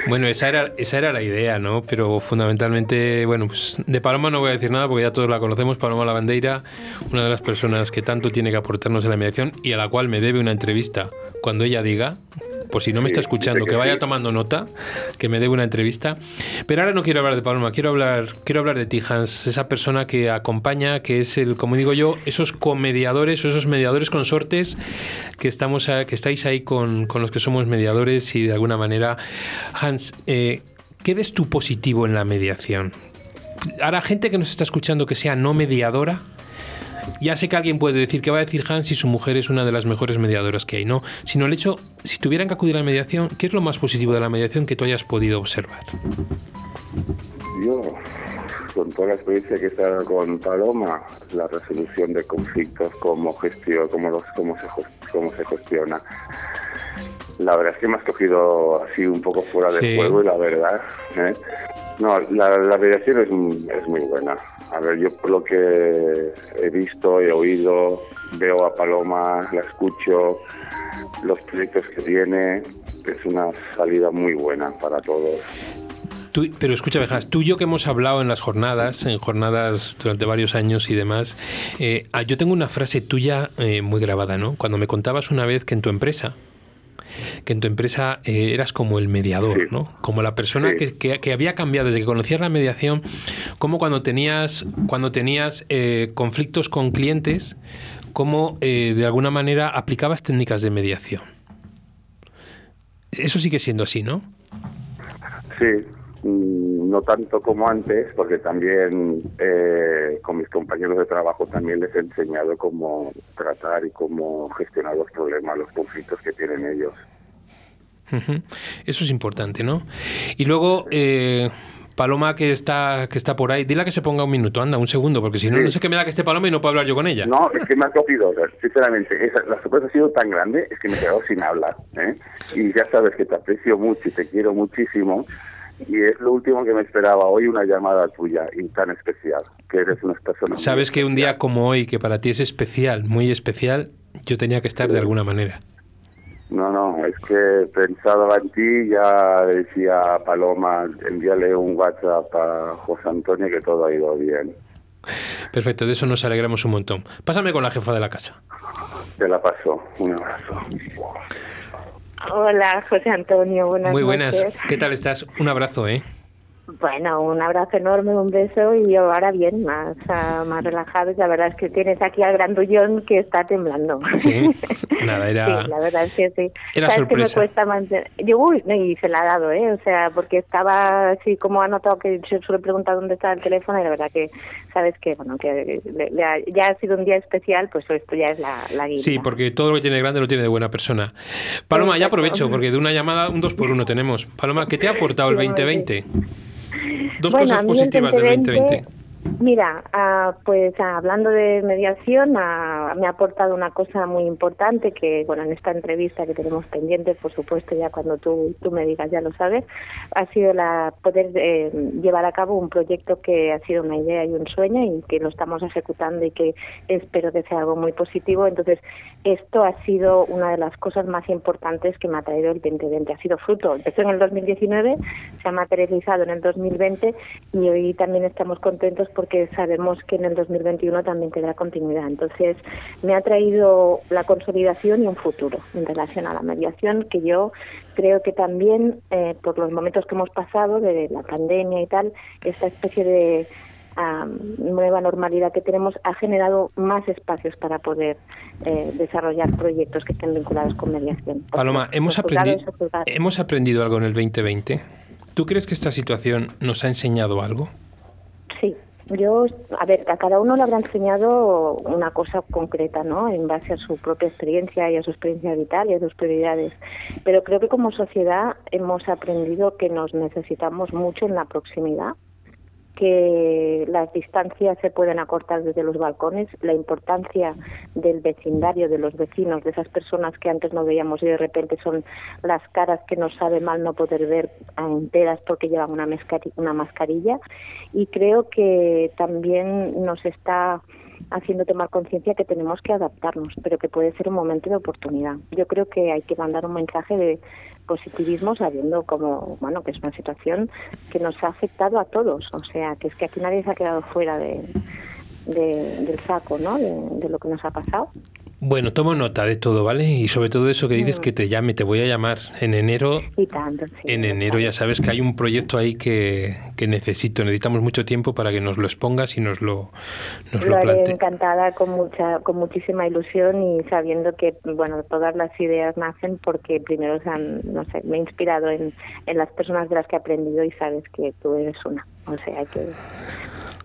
Bueno, esa era, esa era la idea, ¿no? Pero fundamentalmente, bueno, pues de Paloma no voy a decir nada porque ya todos la conocemos, Paloma Lavandeira, una de las personas que tanto tiene que aportarnos en la mediación y a la cual me debe una entrevista cuando ella diga, por si no me está escuchando, que vaya tomando nota, que me dé una entrevista. Pero ahora no quiero hablar de Paloma, quiero hablar, quiero hablar de ti, Hans, esa persona que acompaña, que es el, como digo yo, esos comediadores o esos mediadores consortes que estamos que estáis ahí con, con, los que somos mediadores y de alguna manera, Hans, eh, ¿qué ves tú positivo en la mediación? Ahora, gente que nos está escuchando que sea no mediadora, ya sé que alguien puede decir que va a decir Hans si su mujer es una de las mejores mediadoras que hay, no, sino el hecho, si tuvieran que acudir a la mediación, ¿qué es lo más positivo de la mediación que tú hayas podido observar? Yo, con toda la experiencia que está con Paloma, la resolución de conflictos, cómo gestión, cómo, los, cómo, se, cómo se gestiona. La verdad es que me has cogido así un poco fuera de juego y la verdad, ¿eh? no, la, la mediación es, es muy buena a ver, yo por lo que he visto, he oído, veo a Paloma, la escucho, los proyectos que tiene, es una salida muy buena para todos. pero escúchame, tú y yo que hemos hablado en las jornadas, en jornadas durante varios años y demás, eh, ah, yo tengo una frase tuya eh, muy grabada, ¿no? Cuando me contabas una vez que en tu empresa, que en tu empresa eh, eras como el mediador, ¿no? Como la persona que, había cambiado desde que conocías la mediación, como cuando tenías, cuando tenías eh, conflictos con clientes, como eh, de alguna manera aplicabas técnicas de mediación. Eso sigue siendo así, ¿no? Sí, mm, no tanto como antes, porque también con mis compañeros de trabajo también les he enseñado cómo tratar y cómo gestionar los problemas, los conflictos que tienen ellos. Eso es importante, ¿no? Y luego, eh, Paloma que está, que está por ahí, dile que se ponga un minuto, anda, un segundo, porque si no, no sé qué me da que esté Paloma y no puedo hablar yo con ella. No, es que me ha cogido, sinceramente, la sorpresa ha sido tan grande, es que me he quedado sin hablar. ¿eh? Y ya sabes que te aprecio mucho y te quiero muchísimo. Y es lo último que me esperaba hoy, una llamada tuya y tan especial, que eres una persona. Sabes que un día como hoy, que para ti es especial, muy especial, yo tenía que estar de alguna manera. No, no, es que pensaba en ti, ya decía Paloma, envíale un WhatsApp a José Antonio que todo ha ido bien. Perfecto, de eso nos alegramos un montón. Pásame con la jefa de la casa. Te la paso, un abrazo. Hola, José Antonio, buenas Muy buenas, ¿qué tal estás? Un abrazo, ¿eh? Bueno, un abrazo enorme, un beso y yo ahora bien, más, uh, más relajado. La verdad es que tienes aquí al grandullón que está temblando. Sí, nada, era. Sí, la verdad es que sí. Era ¿Sabes sorpresa. Que me cuesta mantener? Yo, uy, y se la ha dado, ¿eh? O sea, porque estaba así como ha notado que yo suele preguntar dónde está el teléfono y la verdad que, sabes que, bueno, que le, le ha, ya ha sido un día especial, pues esto ya es la, la guía. Sí, porque todo lo que tiene grande lo tiene de buena persona. Paloma, ya aprovecho, porque de una llamada, un dos por uno tenemos. Paloma, ¿qué te ha aportado el 2020? Dos bueno, cosas positivas del 2020. Mira, uh, pues hablando de mediación, uh, me ha aportado una cosa muy importante que, bueno, en esta entrevista que tenemos pendiente, por supuesto, ya cuando tú, tú me digas, ya lo sabes, ha sido la poder eh, llevar a cabo un proyecto que ha sido una idea y un sueño y que lo estamos ejecutando y que espero que sea algo muy positivo. Entonces, esto ha sido una de las cosas más importantes que me ha traído el 2020. Ha sido fruto, empezó en el 2019, se ha materializado en el 2020 y hoy también estamos contentos porque sabemos que en el 2021 también tendrá continuidad. Entonces, me ha traído la consolidación y un futuro en relación a la mediación que yo creo que también, eh, por los momentos que hemos pasado de la pandemia y tal, esta especie de um, nueva normalidad que tenemos ha generado más espacios para poder eh, desarrollar proyectos que estén vinculados con mediación. Paloma, ¿hemos, aprendi ¿hemos aprendido algo en el 2020? ¿Tú crees que esta situación nos ha enseñado algo? Sí, yo, a ver, a cada uno le habrá enseñado una cosa concreta, ¿no? En base a su propia experiencia y a su experiencia vital y a sus prioridades. Pero creo que como sociedad hemos aprendido que nos necesitamos mucho en la proximidad, que las distancias se pueden acortar desde los balcones, la importancia del vecindario, de los vecinos, de esas personas que antes no veíamos y de repente son las caras que nos sabe mal no poder ver enteras porque llevan una, una mascarilla. Y creo que también nos está haciendo tomar conciencia que tenemos que adaptarnos, pero que puede ser un momento de oportunidad. Yo creo que hay que mandar un mensaje de positivismo sabiendo como bueno que es una situación que nos ha afectado a todos. O sea que es que aquí nadie se ha quedado fuera de, de del saco no de, de, lo que nos ha pasado Bueno, tomo nota de todo, ¿vale? Y sobre todo eso que dices que te llame, te voy a llamar en enero. Y tanto, sí. En enero ya sabes que hay un proyecto ahí que, que necesito, necesitamos mucho tiempo para que nos lo expongas y nos lo, nos lo lo encantada con mucha con muchísima ilusión y sabiendo que bueno todas las ideas nacen porque primero se han, no sé me he inspirado en, en las personas de las que he aprendido y sabes que tú eres una o sea que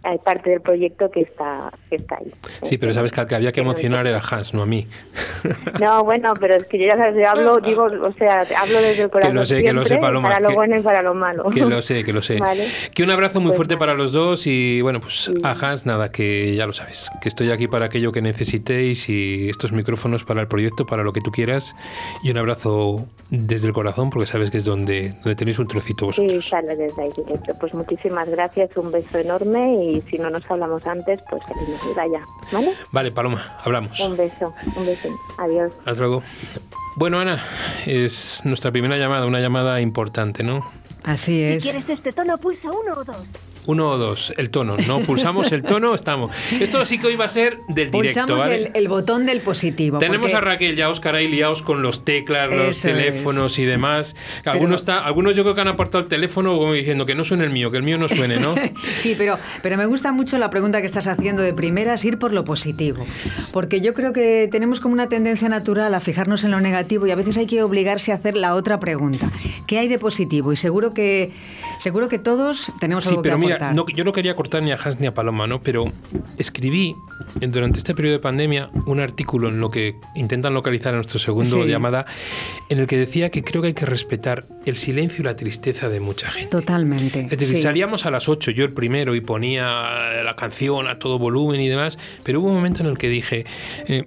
hay parte del proyecto que está que está ahí Sí, pero sabes que al que había que emocionar era Hans, no a mí. no bueno pero es que yo ya sabes yo hablo digo o sea hablo desde el corazón lo sé, que lo sé, siempre, Paloma, para lo que- bueno y para lo malo Que lo sé, que lo sé. Vale. Que un abrazo muy Pues fuerte nada. para los dos y bueno, pues a Hans nada, que ya lo sabes, que estoy aquí para aquello que necesitéis y estos micrófonos para el proyecto, para lo que tú quieras y un abrazo desde el corazón porque sabes que es donde, donde tenéis un trocito vosotros. Sí, sale desde ahí directo. Pues muchísimas gracias, un beso enorme y si no nos hablamos antes, pues feliz Navidad ya, ¿vale? Vale, Paloma, hablamos. Un beso, un beso. Adiós. Hasta luego. Bueno, Ana, es nuestra primera llamada, una llamada importante, ¿no? Así es. este tono, pulsa uno o dos. Uno o dos, el tono, ¿no? Pulsamos el tono, estamos. Esto sí que hoy va a ser del directo, Pulsamos ¿vale? el, el botón del positivo. Tenemos porque- a Raquel y a Óscar ahí liados con los teclas, los Eso teléfonos y demás. Algunos, está, algunos yo creo que han apartado el teléfono como diciendo que no suene el mío, que el mío no suene, ¿no? Sí, pero, pero me gusta mucho la pregunta que estás haciendo de primeras, ir por lo positivo. Porque yo creo que tenemos como una tendencia natural a fijarnos en lo negativo y a veces hay que obligarse a hacer la otra pregunta. ¿Qué hay de positivo? Y seguro que, seguro que todos tenemos Sí, algo pero que mira, no, yo no quería cortar ni a Hans ni a Paloma, ¿no? Pero escribí durante este periodo de pandemia un artículo en lo que intentan localizar a nuestro segundo Sí. llamada, en el que decía que creo que hay que respetar el silencio y la tristeza de mucha gente. Totalmente. Es decir, sí. salíamos a las 8, yo el primero, y ponía la canción a todo volumen y demás, pero hubo un momento en el que dije, eh,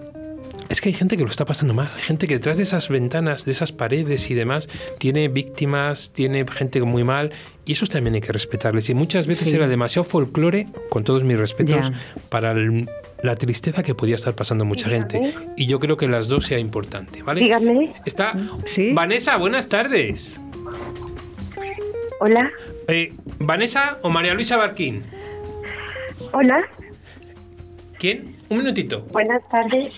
es que hay gente que lo está pasando mal, hay gente que detrás de esas ventanas, de esas paredes y demás, tiene víctimas, tiene gente muy mal, y esos también hay que respetarles. Y muchas veces Sí. era demasiado folclore, con todos mis respetos, para el- la tristeza que podía estar pasando mucha gente. Y yo creo que las dos sea importante, ¿vale? Dígame. Está Sí. Vanessa, buenas tardes. Hola. Eh, Vanessa o María Luisa Barquín. Hola. ¿Quién? Un minutito. Buenas tardes.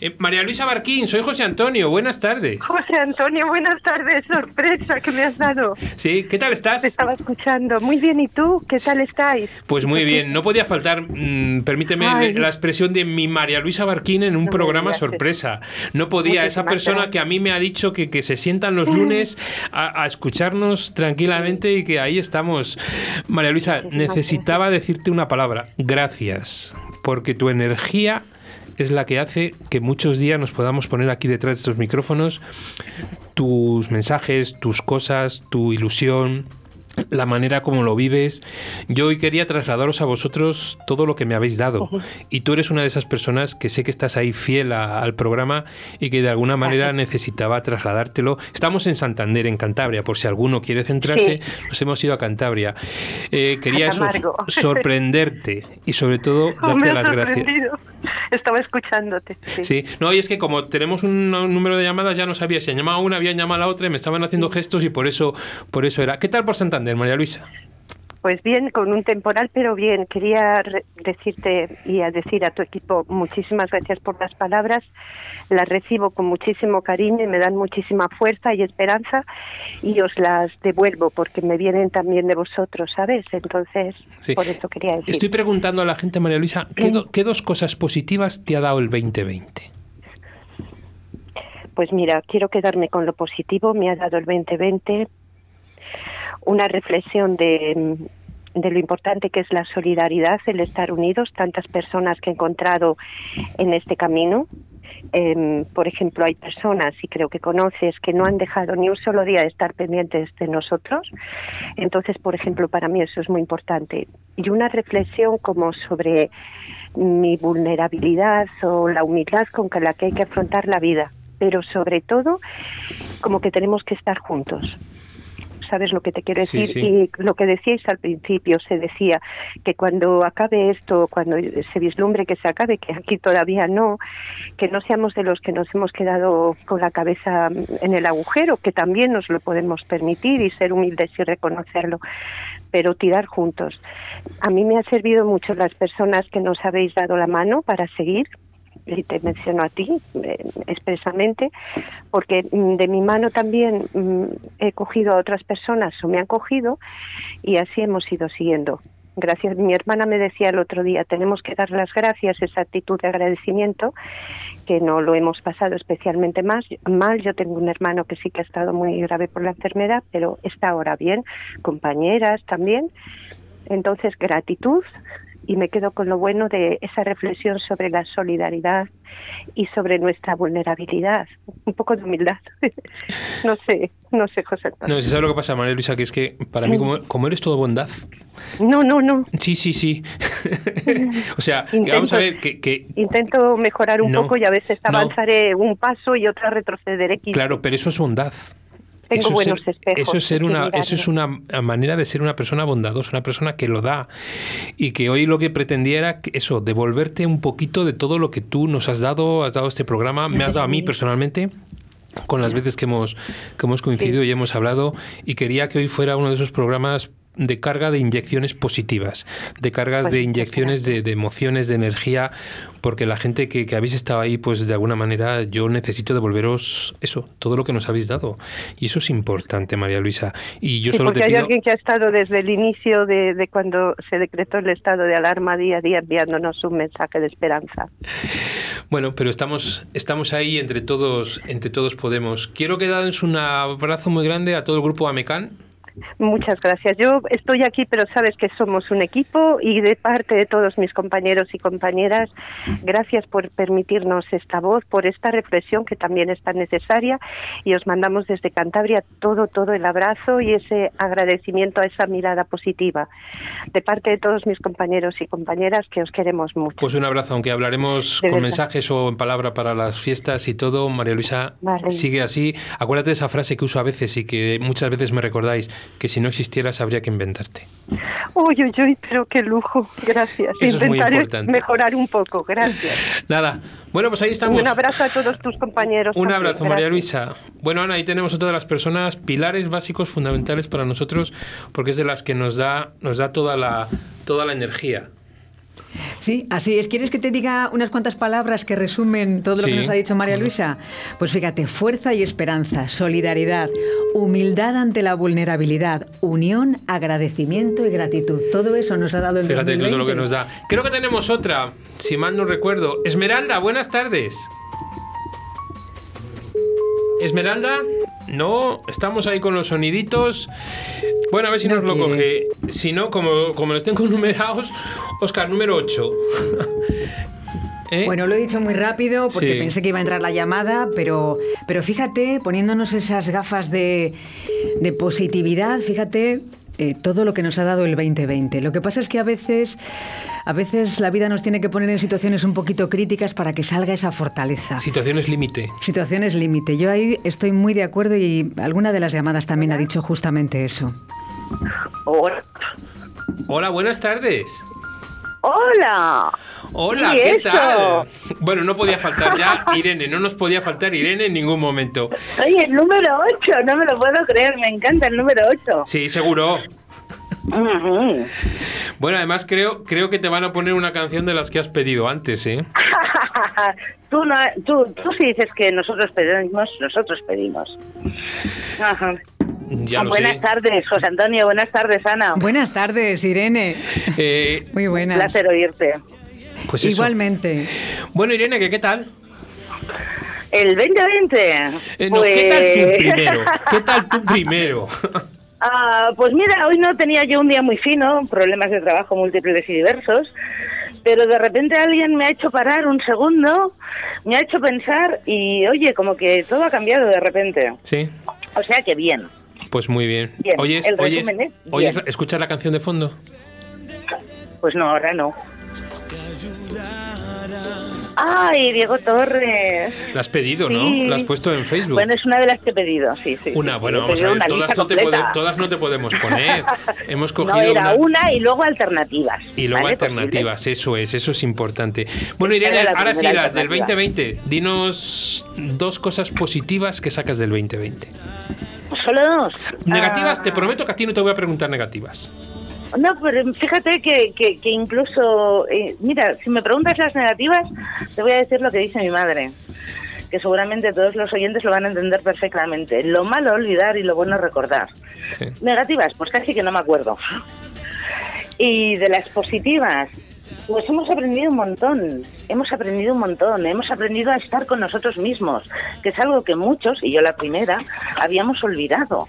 Eh, María Luisa Barquín, soy José Antonio, buenas tardes. José Antonio, buenas tardes. Sorpresa que me has dado. Sí, ¿qué tal estás? Te estaba escuchando. Muy bien, ¿y tú? ¿Qué tal estáis? Pues muy bien, no podía faltar, mm, permíteme Ay. la expresión de mi María Luisa Barquín en un programa sorpresa. No podía, esa persona gracias. que a mí me ha dicho que, que se sientan los lunes a, a escucharnos tranquilamente y que ahí estamos. María Luisa, Muchísimas necesitaba decirte una palabra, gracias, porque tu energía es la que hace que muchos días nos podamos poner aquí detrás de estos micrófonos tus mensajes, tus cosas, tu ilusión, la manera como lo vives. Yo hoy quería trasladaros a vosotros todo lo que me habéis dado. Y tú eres una de esas personas que sé que estás ahí fiel a- al programa y que de alguna manera necesitaba trasladártelo. Estamos en Santander, en Cantabria, por si alguno quiere centrarse, Sí. nos hemos ido a Cantabria. Eh, quería eso, sorprenderte y sobre todo darte las gracias. Estaba escuchándote. Sí. Sí, no, y es que como tenemos un, número de llamadas, ya no sabía si han llamado a una, habían llamado a la otra, y me estaban haciendo gestos y por eso, por eso era. ¿Qué tal por Santander, María Luisa? Pues bien, con un temporal, pero bien. Quería decirte y a decir a tu equipo muchísimas gracias por las palabras. Las recibo con muchísimo cariño y me dan muchísima fuerza y esperanza y os las devuelvo porque me vienen también de vosotros, ¿sabes? Entonces, Sí. por eso quería decir. Estoy preguntando a la gente, María Luisa, ¿qué, do- qué dos cosas positivas te ha dado el 2020? Pues mira, quiero quedarme con lo positivo. Me ha dado el 2020 una reflexión de, de lo importante que es la solidaridad, el estar unidos, tantas personas que he encontrado en este camino. Em, por ejemplo, hay personas, y creo que conoces, que no han dejado ni un solo día de estar pendientes de nosotros. Entonces, por ejemplo, para mí eso es muy importante. Y una reflexión como sobre mi vulnerabilidad o la humildad con la que hay que afrontar la vida, pero sobre todo como que tenemos que estar juntos. ¿Sabes lo que te quiero Sí, decir? sí. Y lo que decíais al principio, se decía que cuando acabe esto, cuando se vislumbre que se acabe, que aquí todavía no, que no seamos de los que nos hemos quedado con la cabeza en el agujero, que también nos lo podemos permitir y ser humildes y reconocerlo, pero tirar juntos. A mí me ha servido mucho las personas que nos habéis dado la mano para seguir te menciono a ti eh, expresamente, porque mm, de mi mano también mm, he cogido a otras personas o me han cogido y así hemos ido siguiendo. Gracias. Mi hermana me decía el otro día, tenemos que dar las gracias, esa actitud de agradecimiento, que no lo hemos pasado especialmente más, mal. Yo tengo un hermano que sí que ha estado muy grave por la enfermedad, pero está ahora bien, compañeras también. Entonces, gratitud, y me quedo con lo bueno de esa reflexión sobre la solidaridad y sobre nuestra vulnerabilidad. Un poco de humildad. no sé, no sé, José. Antonio. No, sabes lo que pasa, María Luisa, que es que para mí, como, como eres todo bondad. No, no, no. Sí, sí, sí. o sea, Intento- vamos a ver que, que- Intento mejorar un No, poco y a veces no. avanzaré un paso y otra retrocederé. Claro, pero eso es bondad. Tengo eso es buenos ser, espejos. Eso es, ser una, eso es una manera de ser una persona bondadosa, una persona que lo da. Y que hoy lo que pretendía era que- eso, devolverte un poquito de todo lo que tú nos has dado, has dado este programa, me has dado a mí personalmente con las veces que hemos, que hemos coincidido y hemos hablado y quería que hoy fuera uno de esos programas de carga de inyecciones positivas, de cargas Pues de inyecciones de, de emociones, de energía, porque la gente que, que habéis estado ahí, pues de alguna manera yo necesito devolveros eso, todo lo que nos habéis dado. Y eso es importante, María Luisa. Y yo Sí, solo porque te hay alguien que ha estado desde el inicio de, de cuando se decretó el estado de alarma día a día enviándonos un mensaje de esperanza. Bueno, pero estamos, estamos ahí entre todos, entre todos podemos. Quiero que daos un abrazo muy grande a todo el grupo Amecan. Muchas gracias. Yo estoy aquí, pero sabes que somos un equipo y de parte de todos mis compañeros y compañeras, gracias por permitirnos esta voz, por esta reflexión que también es tan necesaria y os mandamos desde Cantabria todo, todo el abrazo y ese agradecimiento a esa mirada positiva de parte de todos mis compañeros y compañeras que os queremos mucho. Pues un abrazo, aunque hablaremos De con verdad. mensajes o en palabra para las fiestas y todo. María Luisa, Vale. sigue así. Acuérdate de esa frase que uso a veces y que muchas veces me recordáis, que si no existieras habría que inventarte. Uy, uy, uy, pero qué lujo. Gracias. Eso es muy importante. mejorar un poco. Gracias. Nada, bueno, pues ahí estamos. Un abrazo a todos tus compañeros. Un también. abrazo, María Gracias. Luisa. Bueno, Ana, ahí tenemos otra de las personas, pilares básicos fundamentales para nosotros, porque es de las que nos da, nos da toda la, toda la energía. Sí, así es. ¿Quieres que te diga unas cuantas palabras que resumen todo lo Sí. que nos ha dicho María Luisa? Pues fíjate, fuerza y esperanza, solidaridad, humildad ante la vulnerabilidad, unión, agradecimiento y gratitud. Todo eso nos ha dado el Fíjate todo lo que 2020. nos da. Creo que tenemos otra, si mal no recuerdo. Esmeralda, buenas tardes. Esmeralda, no, estamos ahí con los soniditos. Bueno, a ver si No nos lo coge. Si no, como, como los tengo numerados, Oscar, número 8. Bueno, lo he dicho muy rápido porque Sí. pensé que iba a entrar la llamada, pero, pero fíjate, poniéndonos esas gafas de, de positividad, fíjate eh, todo lo que nos ha dado el 2020. Lo que pasa es que a veces, a veces la vida nos tiene que poner en situaciones un poquito críticas para que salga esa fortaleza. Situaciones límite. Situaciones límite. Yo ahí estoy muy de acuerdo y alguna de las llamadas también ha dicho justamente eso. Hola. Hola, buenas tardes. Hola. Hola, ¿Y ¿qué eso? tal? Bueno, no podía faltar ya Irene, no nos podía faltar Irene en ningún momento. Oye, el número 8, no me lo puedo creer, me encanta el número 8. Sí, seguro. Bueno, además creo, creo que te van a poner una canción de las que has pedido antes, ¿eh? tú, no, tú, tú sí dices que nosotros pedimos, nosotros pedimos. Ajá. Ya lo buenas sé. tardes, José Antonio, buenas tardes, Ana. Buenas tardes, Irene. Eh, Muy Un buenas. placer oírte. pues. Igualmente. Bueno, Irene, ¿qué, qué tal? El 2020. Eh, no, pues... ¿Qué tal tú primero? ¿Qué tal tú primero? Ah, pues mira, hoy no tenía yo un día muy fino, problemas de trabajo múltiples y diversos, pero de repente alguien me ha hecho parar un segundo, me ha hecho pensar y oye, como que todo ha cambiado de repente. Sí, O sea que bien. Pues muy bien. Bien, Oyes, el oyes, es oyes-. ¿Escuchas la canción de fondo? Pues no, ahora no. Ay, Diego Torres. La has pedido, Sí. ¿no? La has puesto en Facebook. Bueno, es una de las que he pedido, sí, sí. una, bueno, vamos a ver, todas no, te pode- todas no te podemos poner. Hemos cogido No, era una... una... y luego alternativas. Y luego ¿vale? alternativas, eso es, eso es importante. Bueno, Irene, ahora sí, las del alternativa. 2020. Dinos dos cosas positivas que sacas del 2020. Solo dos. Negativas, Ah, te prometo que a ti no te voy a preguntar negativas. No, pero fíjate que, que, que incluso, eh, mira, si me preguntas las negativas, te voy a decir lo que dice mi madre, que seguramente todos los oyentes lo van a entender perfectamente. Lo malo olvidar y lo bueno recordar. Negativas, pues casi que no me acuerdo. Y de las positivas, pues hemos aprendido un montón, hemos aprendido un montón, hemos aprendido a estar con nosotros mismos, que es algo que muchos, y yo la primera, habíamos olvidado.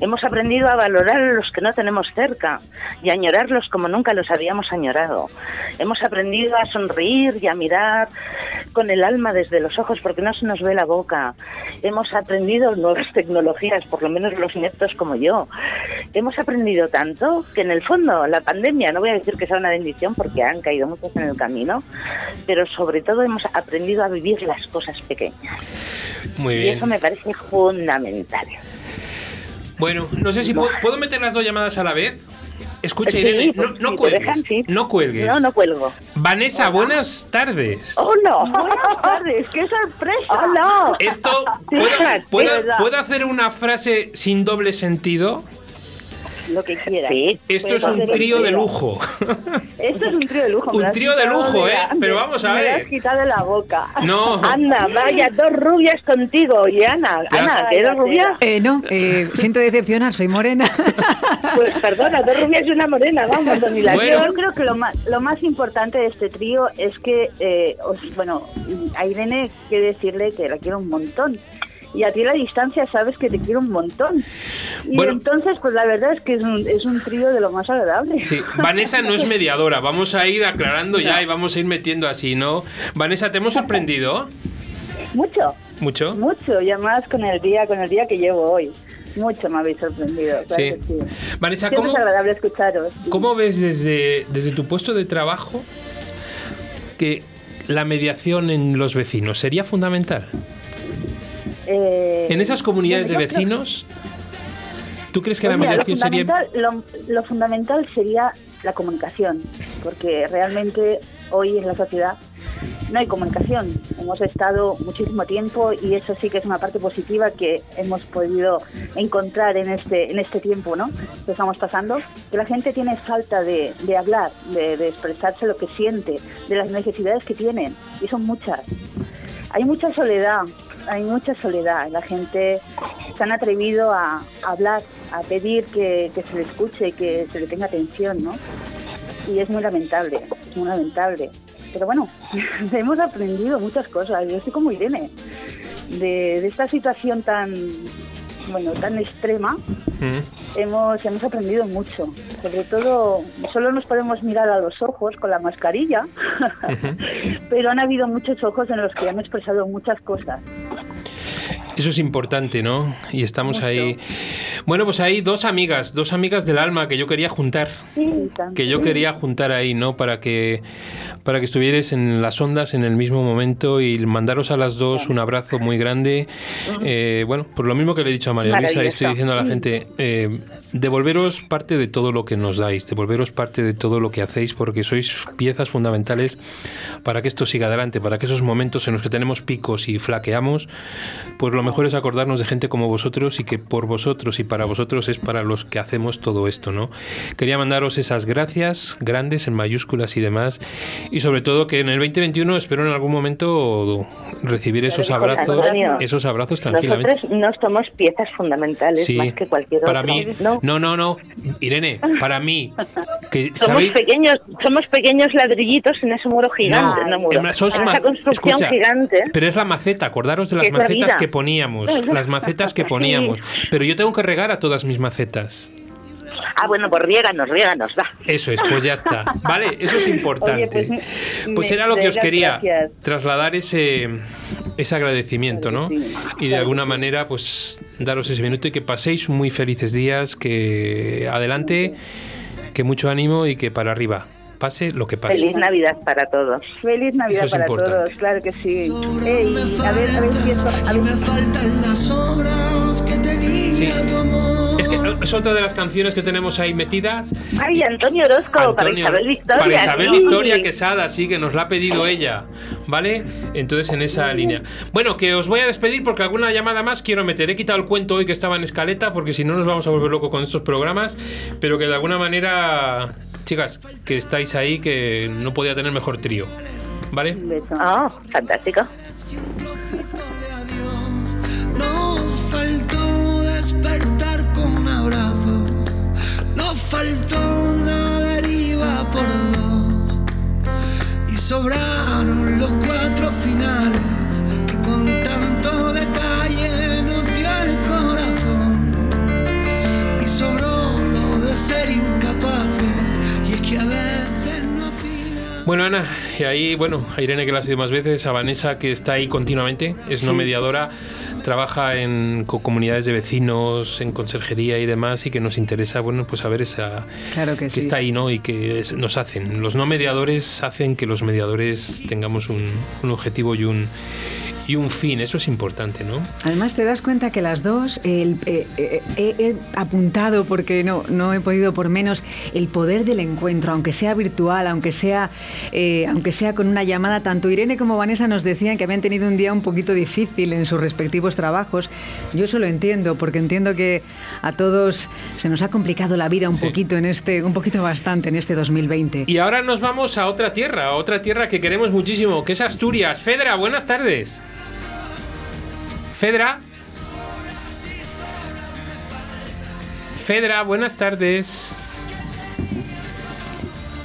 Hemos aprendido a valorar a los que no tenemos cerca y a añorarlos como nunca los habíamos añorado. Hemos aprendido a sonreír y a mirar con el alma desde los ojos porque no se nos ve la boca. Hemos aprendido nuevas tecnologías, por lo menos los nietos como yo. Hemos aprendido tanto que en el fondo la pandemia, no voy a decir que sea una bendición porque han caído muchos en el camino, sobre todo hemos aprendido a vivir las cosas pequeñas. Muy Y bien. eso me parece fundamental. Bueno, no sé si puedo, ¿puedo meter las dos llamadas a la vez. Escucha, Sí, Irene, pues, no, no si te cuelgues. dejan, sí. No cuelgues. No, no cuelgo. Vanessa, buenas tardes. ¡Hola! Buenas tardes, qué sorpresa. ¡Hola! Esto, Sí, ¿puedo, sí, puedo- verdad. puedo hacer una frase sin doble sentido? Lo que quieras. Sí. Esto es un trío que de lujo. Esto es un trío de lujo. me Un trío de lujo, ¿eh? Pero vamos a me ver. has quitado la boca. No. Anda, vaya, dos rubias contigo. Y Ana. Ana, ¿que eres rubia? Eh, no, eh, siento decepcionar, soy morena. Pues perdona, dos rubias y una morena, vamos, don Hilario. Bueno. Yo creo que lo más, lo más importante de este trío es que, eh, os- bueno, a Irene quiero decirle que la quiero un montón. Y a ti a la distancia sabes que te quiero un montón. Y Bueno. entonces, pues la verdad es que es un, es un trío de lo más agradable. Sí, Vanessa no es mediadora. Vamos a ir aclarando ya y vamos a ir metiendo así, ¿no? Vanessa, ¿te hemos sorprendido? Mucho, ¿Mucho? mucho. Y además con el día, con el día que llevo hoy. Mucho me habéis sorprendido. claro Sí. que sí. Vanessa, ¿cómo, es agradable escucharos. ¿cómo ves desde, desde tu puesto de trabajo que la mediación en los vecinos sería fundamental? Eh, En esas comunidades de creo- vecinos, ¿tú crees que Pues la mira, lo, mediación sería... fundamental, lo, lo fundamental sería la comunicación, porque realmente hoy en la sociedad no hay comunicación. Hemos estado muchísimo tiempo y eso sí que es una parte positiva que hemos podido encontrar en este en este tiempo, ¿no? Que estamos pasando, que la gente tiene falta de, de hablar, de, de expresarse lo que siente, de las necesidades que tienen y son muchas. Hay mucha soledad, hay mucha soledad. La gente se han atrevido a hablar, a pedir que, se le escuche, que se le tenga atención, ¿no? Y es muy lamentable, es muy lamentable. Pero bueno, hemos aprendido muchas cosas. Yo estoy como Irene, de, de esta situación tan, bueno, tan extrema, Mm. hemos, hemos aprendido mucho. Sobre todo, solo nos podemos mirar a los ojos con la mascarilla, pero han habido muchos ojos en los que han expresado muchas cosas. Eso es importante, ¿no? Y estamos ahí. Bueno, pues hay dos amigas, dos amigas del alma que yo quería juntar. Que yo quería juntar ahí, ¿no? Para que, para que estuvierais en las ondas en el mismo momento y mandaros a las dos un abrazo muy grande. Eh, bueno, por lo mismo que le he dicho a María Luisa, estoy diciendo a la gente, eh, devolveros parte de todo lo que nos dais, devolveros parte de todo lo que hacéis, porque sois piezas fundamentales para que esto siga adelante, para que esos momentos en los que tenemos picos y flaqueamos, pues lo mejor es acordarnos de gente como vosotros y que por vosotros y para vosotros es para los que hacemos todo esto, ¿no? Quería mandaros esas gracias grandes en mayúsculas y demás, y sobre todo que en el 2021 espero en algún momento recibir esos abrazos, esos abrazos tranquilamente. Nosotros no somos piezas fundamentales Sí, más que cualquier para otro. mí, ¿no? No, no, no, Irene, para mí, que Somos sabéis, pequeños, somos pequeños ladrillitos en ese muro gigante, no, muro. En esa construcción escucha, gigante. Pero es la maceta, acordaros de las macetas que poníamos, las macetas que poníamos. Pero yo tengo que regar a todas mis macetas. Ah, bueno, pues riéganos, riéganos, va. Eso es, pues ya está. Vale, eso es importante. Oye, pues, Pues me- era lo que os quería gracias. trasladar ese ese agradecimiento, ¿no? Y de alguna manera, pues daros ese minuto y que paséis muy felices días, que adelante, que mucho ánimo y que para arriba. Pase lo que pase. Feliz Navidad para todos. Feliz Navidad es para importante. todos, claro que sí. Ey, a ver, a ver a ver- Es que que es otra de las canciones que tenemos ahí metidas. Ay, Antonio Orozco, para Isabel Victoria. Para Isabel sí. Victoria Quesada, sí, que nos la ha pedido ella. ¿Vale? Entonces en esa línea. Bueno, que os voy a despedir porque alguna llamada más quiero meter. He quitado el cuento hoy que estaba en escaleta porque si no nos vamos a volver locos con estos programas. Pero que de alguna manera, chicas, que estáis ahí, que no podía tener mejor trío. ¿Vale? Ah, fantástico. Y sobraron los cuatro finales que con tanto detalle nos dio el corazón. Y sobró lo de ser incapaces y es que a veces no Bueno, Ana, y ahí, bueno, a Irene que la ha sido más veces, a Vanessa que está ahí continuamente, es no Sí. mediadora, trabaja en co- comunidades de vecinos, en conserjería y demás, y que nos interesa, bueno, pues saber esa Claro que sí. está ahí, ¿no? Y que es- nos hacen. Los no mediadores hacen que los mediadores tengamos un, un objetivo y un y un fin. Eso es importante, ¿no? Además te das cuenta que las dos, el- eh, eh, eh, he apuntado porque no, no he podido por menos el poder del encuentro, aunque sea virtual, aunque sea, eh, aunque sea con una llamada, tanto Irene como Vanessa nos decían que habían tenido un día un poquito difícil en sus respectivos trabajos. Yo eso lo entiendo, porque entiendo que a todos se nos ha complicado la vida un poquito en este, un poquito bastante en este 2020. Y ahora nos vamos a otra tierra, a otra tierra que queremos muchísimo, que es Asturias. Fedra, buenas tardes. Fedra. Fedra, buenas tardes.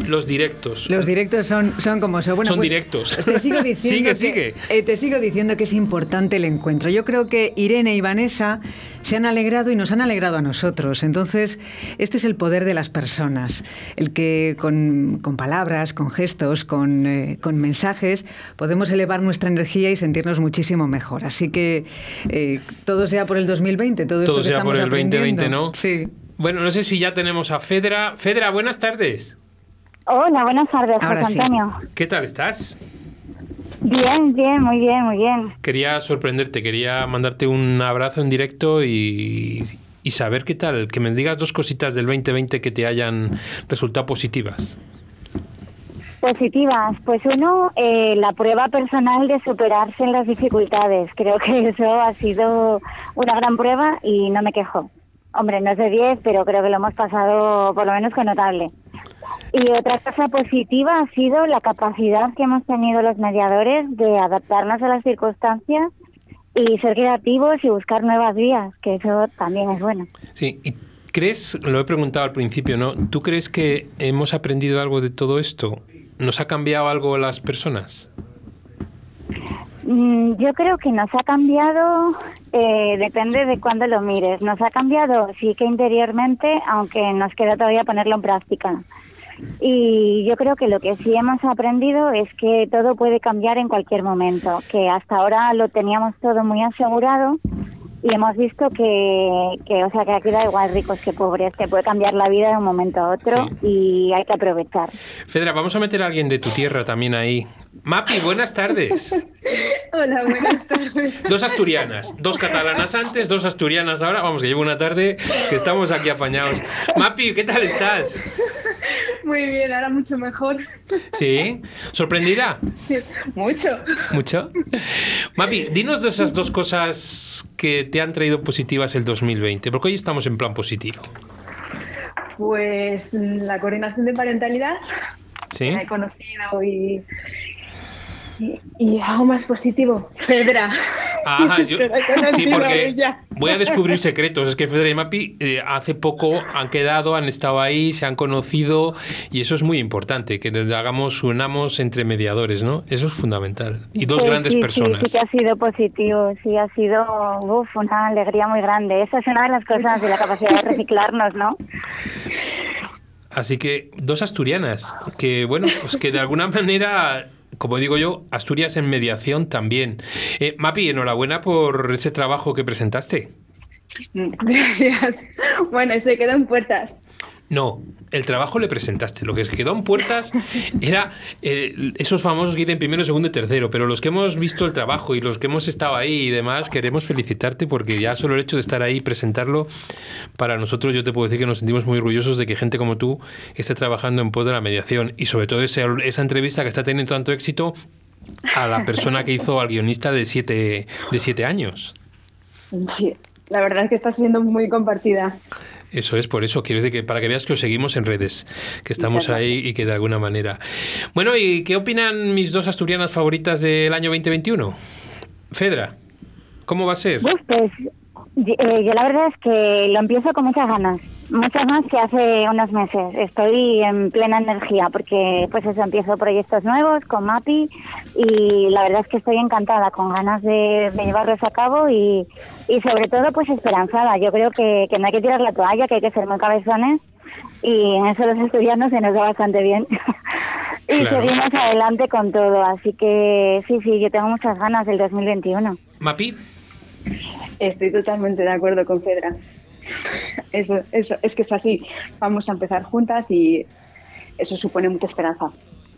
Los directos. Los directos son, son como son. Bueno, Son pues, directos. Te sigo diciendo Sigue, que, sigue. eh, te sigo diciendo que es importante el encuentro. Yo creo que Irene y Vanessa se han alegrado y nos han alegrado a nosotros. Entonces, este es el poder de las personas. El que con, con palabras, con gestos, con, eh, con mensajes, podemos elevar nuestra energía y sentirnos muchísimo mejor. Así que eh, todo sea por el 2020, todo, esto Todo que sea por el 2020, aprendiendo. ¿no? Sí. Bueno, no sé si ya tenemos a Fedra. Fedra, buenas tardes. Hola, buenas tardes, Ahora José sí. Antonio. ¿Qué tal estás? Bien, bien, muy bien, muy bien. Quería sorprenderte, quería mandarte un abrazo en directo y, y saber qué tal, que me digas dos cositas del 2020 que te hayan resultado positivas. Positivas, pues uno, eh, la prueba personal de superarse en las dificultades. Creo que eso ha sido una gran prueba y no me quejo. Hombre, no es de 10, pero creo que lo hemos pasado por lo menos con notable. Y otra cosa positiva ha sido la capacidad que hemos tenido los mediadores de adaptarnos a las circunstancias y ser creativos y buscar nuevas vías, que eso también es bueno. Sí, y ¿crees, lo he preguntado al principio, ¿no? ¿Tú crees que hemos aprendido algo de todo esto? ¿Nos ha cambiado algo las personas? Mm, Yo creo que nos ha cambiado, eh, depende de cuándo lo mires. Nos ha cambiado, sí que interiormente, aunque nos queda todavía ponerlo en práctica. Y yo creo que lo que sí hemos aprendido es que todo puede cambiar en cualquier momento, que hasta ahora lo teníamos todo muy asegurado y hemos visto que, que o sea, que aquí da igual ricos que pobres, que puede cambiar la vida de un momento a otro y hay que aprovechar. Fedra, vamos a meter a alguien de tu tierra también ahí. Mapi, buenas tardes. Hola, buenas tardes. Dos asturianas, dos catalanas antes, dos asturianas ahora. Vamos, que llevo una tarde que estamos aquí apañados. Mapi, ¿qué tal estás? Muy bien, ahora mucho mejor. ¿Sí? ¿Sorprendida? Mucho. ¿Mucho? Mapi, dinos de esas dos cosas que te han traído positivas el 2020, porque hoy estamos en plan positivo. Pues la coordinación de parentalidad ¿Sí? la he conocido y, y, y algo más positivo. Fedra. Ajá, yo- sí, porque voy a descubrir secretos. Es que Fedra y Mapi eh, hace poco han quedado, han estado ahí, se han conocido y eso es muy importante, que nos hagamos, unamos entre mediadores, ¿no? Eso es fundamental. Y dos Sí, grandes sí, personas. Sí, sí que ha sido positivo, sí ha sido uf, una alegría muy grande. Esa es una de las cosas de la capacidad de reciclarnos, ¿no? Así que dos asturianas, que bueno, pues que de alguna manera, como digo yo, Asturias en mediación también. Eh, Mapi, enhorabuena por ese trabajo que presentaste. Gracias. Bueno, eso queda en puertas. No, el trabajo le presentaste. Lo que quedó en puertas era eh, esos famosos que dicen primero, segundo y tercero. Pero los que hemos visto el trabajo y los que hemos estado ahí y demás, queremos felicitarte porque ya solo el hecho de estar ahí y presentarlo, para nosotros yo te puedo decir que nos sentimos muy orgullosos de que gente como tú esté trabajando en pos de la mediación y sobre todo ese- esa entrevista que está teniendo tanto éxito a la persona que hizo al guionista de siete, de siete años. Sí, la verdad es que está siendo muy compartida. Eso es, por eso quiero decir que para que veas que os seguimos en redes, que estamos ahí y que de alguna manera. Bueno, ¿y qué opinan mis dos asturianas favoritas del año 2021? Fedra, ¿cómo va a ser? Pues, pues eh, yo la verdad es que lo empiezo con muchas ganas, muchas más que hace unos meses. Estoy en plena energía porque pues eso, empiezo proyectos nuevos con MAPI y la verdad es que estoy encantada, con ganas de, de llevarlos a cabo y, y sobre todo pues esperanzada. Yo creo que, que no hay que tirar la toalla, que hay que ser muy cabezones y en eso los estudiantes se nos da bastante bien. y Claro. seguimos adelante con todo, así que sí, sí, yo tengo muchas ganas del 2021. Mapi, Estoy totalmente de acuerdo con Fedra. Eso, eso, es que es así. Vamos a empezar juntas y eso supone mucha esperanza.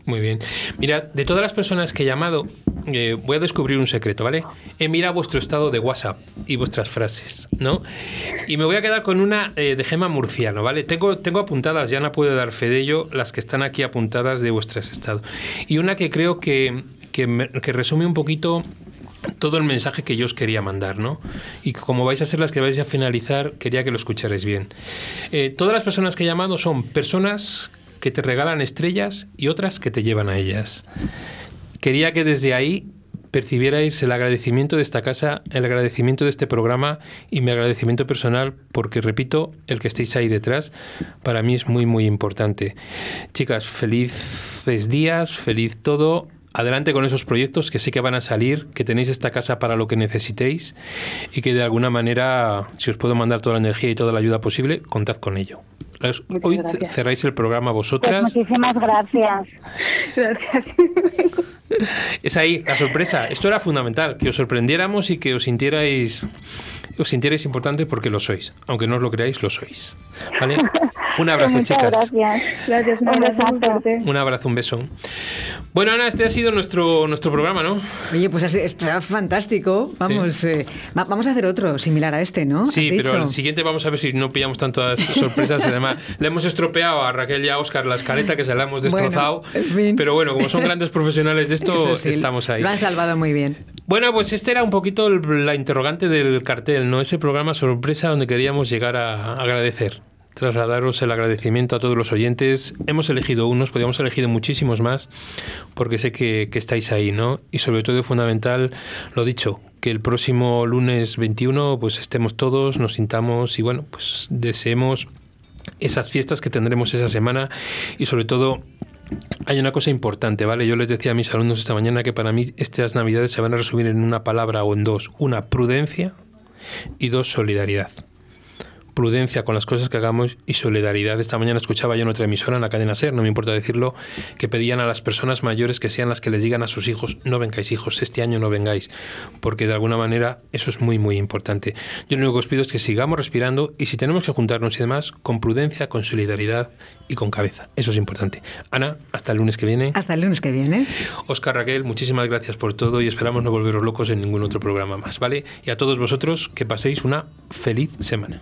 muy bien. Mira, de todas las personas que he llamado, eh, voy a descubrir un secreto, ¿vale? He mirado vuestro estado de WhatsApp y vuestras frases, ¿no? Y me voy a quedar con una eh, de Gema Murciano, ¿vale? Tengo, tengo apuntadas, ya no puedo dar fe de ello, las que están aquí apuntadas de vuestras estados. Y una que creo que, que resume un poquito todo el mensaje que yo os quería mandar, ¿no? Y como vais a ser las que vais a finalizar, quería que lo escucharais bien. Eh, todas las personas que he llamado son personas que te regalan estrellas y otras que te llevan a ellas. Quería que desde ahí percibierais el agradecimiento de esta casa, el agradecimiento de este programa y mi agradecimiento personal, porque repito, el que estéis ahí detrás, para mí es muy, muy importante. Chicas, felices días, feliz todo. Adelante con esos proyectos que sé que van a salir, que tenéis esta casa para lo que necesitéis y que de alguna manera, si os puedo mandar toda la energía y toda la ayuda posible, contad con ello. Muchas Hoy gracias. cerráis el programa Pues vosotras. muchísimas gracias. Gracias. Es ahí la sorpresa. Esto era fundamental, que os sorprendiéramos y que os sintierais, os sintierais importantes porque lo sois. Aunque no os lo creáis, lo sois. ¿Vale? Un abrazo, Muchas chicas. gracias. Gracias, un Un abrazo muy besazo. fuerte. Un abrazo, un beso. Bueno, Ana, este ha sido nuestro, nuestro programa, ¿no? Oye, pues está fantástico. Vamos, eh, va- vamos a hacer otro similar a este, ¿no? Sí, pero el siguiente vamos a ver si no pillamos tantas sorpresas. Además, le hemos estropeado a Raquel y a Oscar la escaleta que se la hemos destrozado. Bueno, en fin. Pero bueno, como son grandes profesionales de esto, sí, estamos ahí. Lo han salvado muy bien. Bueno, pues este era un poquito el- la interrogante del cartel, ¿no? Ese programa sorpresa donde queríamos llegar a agradecer. Trasladaros el agradecimiento a todos los oyentes. Hemos elegido unos, podríamos haber elegido muchísimos más, porque sé que, que estáis ahí, ¿no? Y sobre todo fundamental, lo dicho, que el próximo lunes 21 pues estemos todos, nos sintamos y bueno, pues deseemos esas fiestas que tendremos esa semana y sobre todo hay una cosa importante, ¿vale? Yo les decía a mis alumnos esta mañana que para mí estas navidades se van a resumir en una palabra o en dos. Una, prudencia y dos, solidaridad. Prudencia con las cosas que hagamos y solidaridad. Esta mañana escuchaba yo en otra emisora, en la cadena SER, no me importa decirlo, que pedían a las personas mayores que sean las que les digan a sus hijos, no vengáis hijos, este año no vengáis, porque de alguna manera eso es muy, muy importante. Yo lo único que os pido es que sigamos respirando y si tenemos que juntarnos y demás, con prudencia, con solidaridad y con cabeza. Eso es importante. Ana, hasta el lunes que viene. Hasta el lunes que viene. Oscar Raquel, muchísimas gracias por todo y esperamos no volveros locos en ningún otro programa más, ¿vale? Y a todos vosotros que paséis una feliz semana.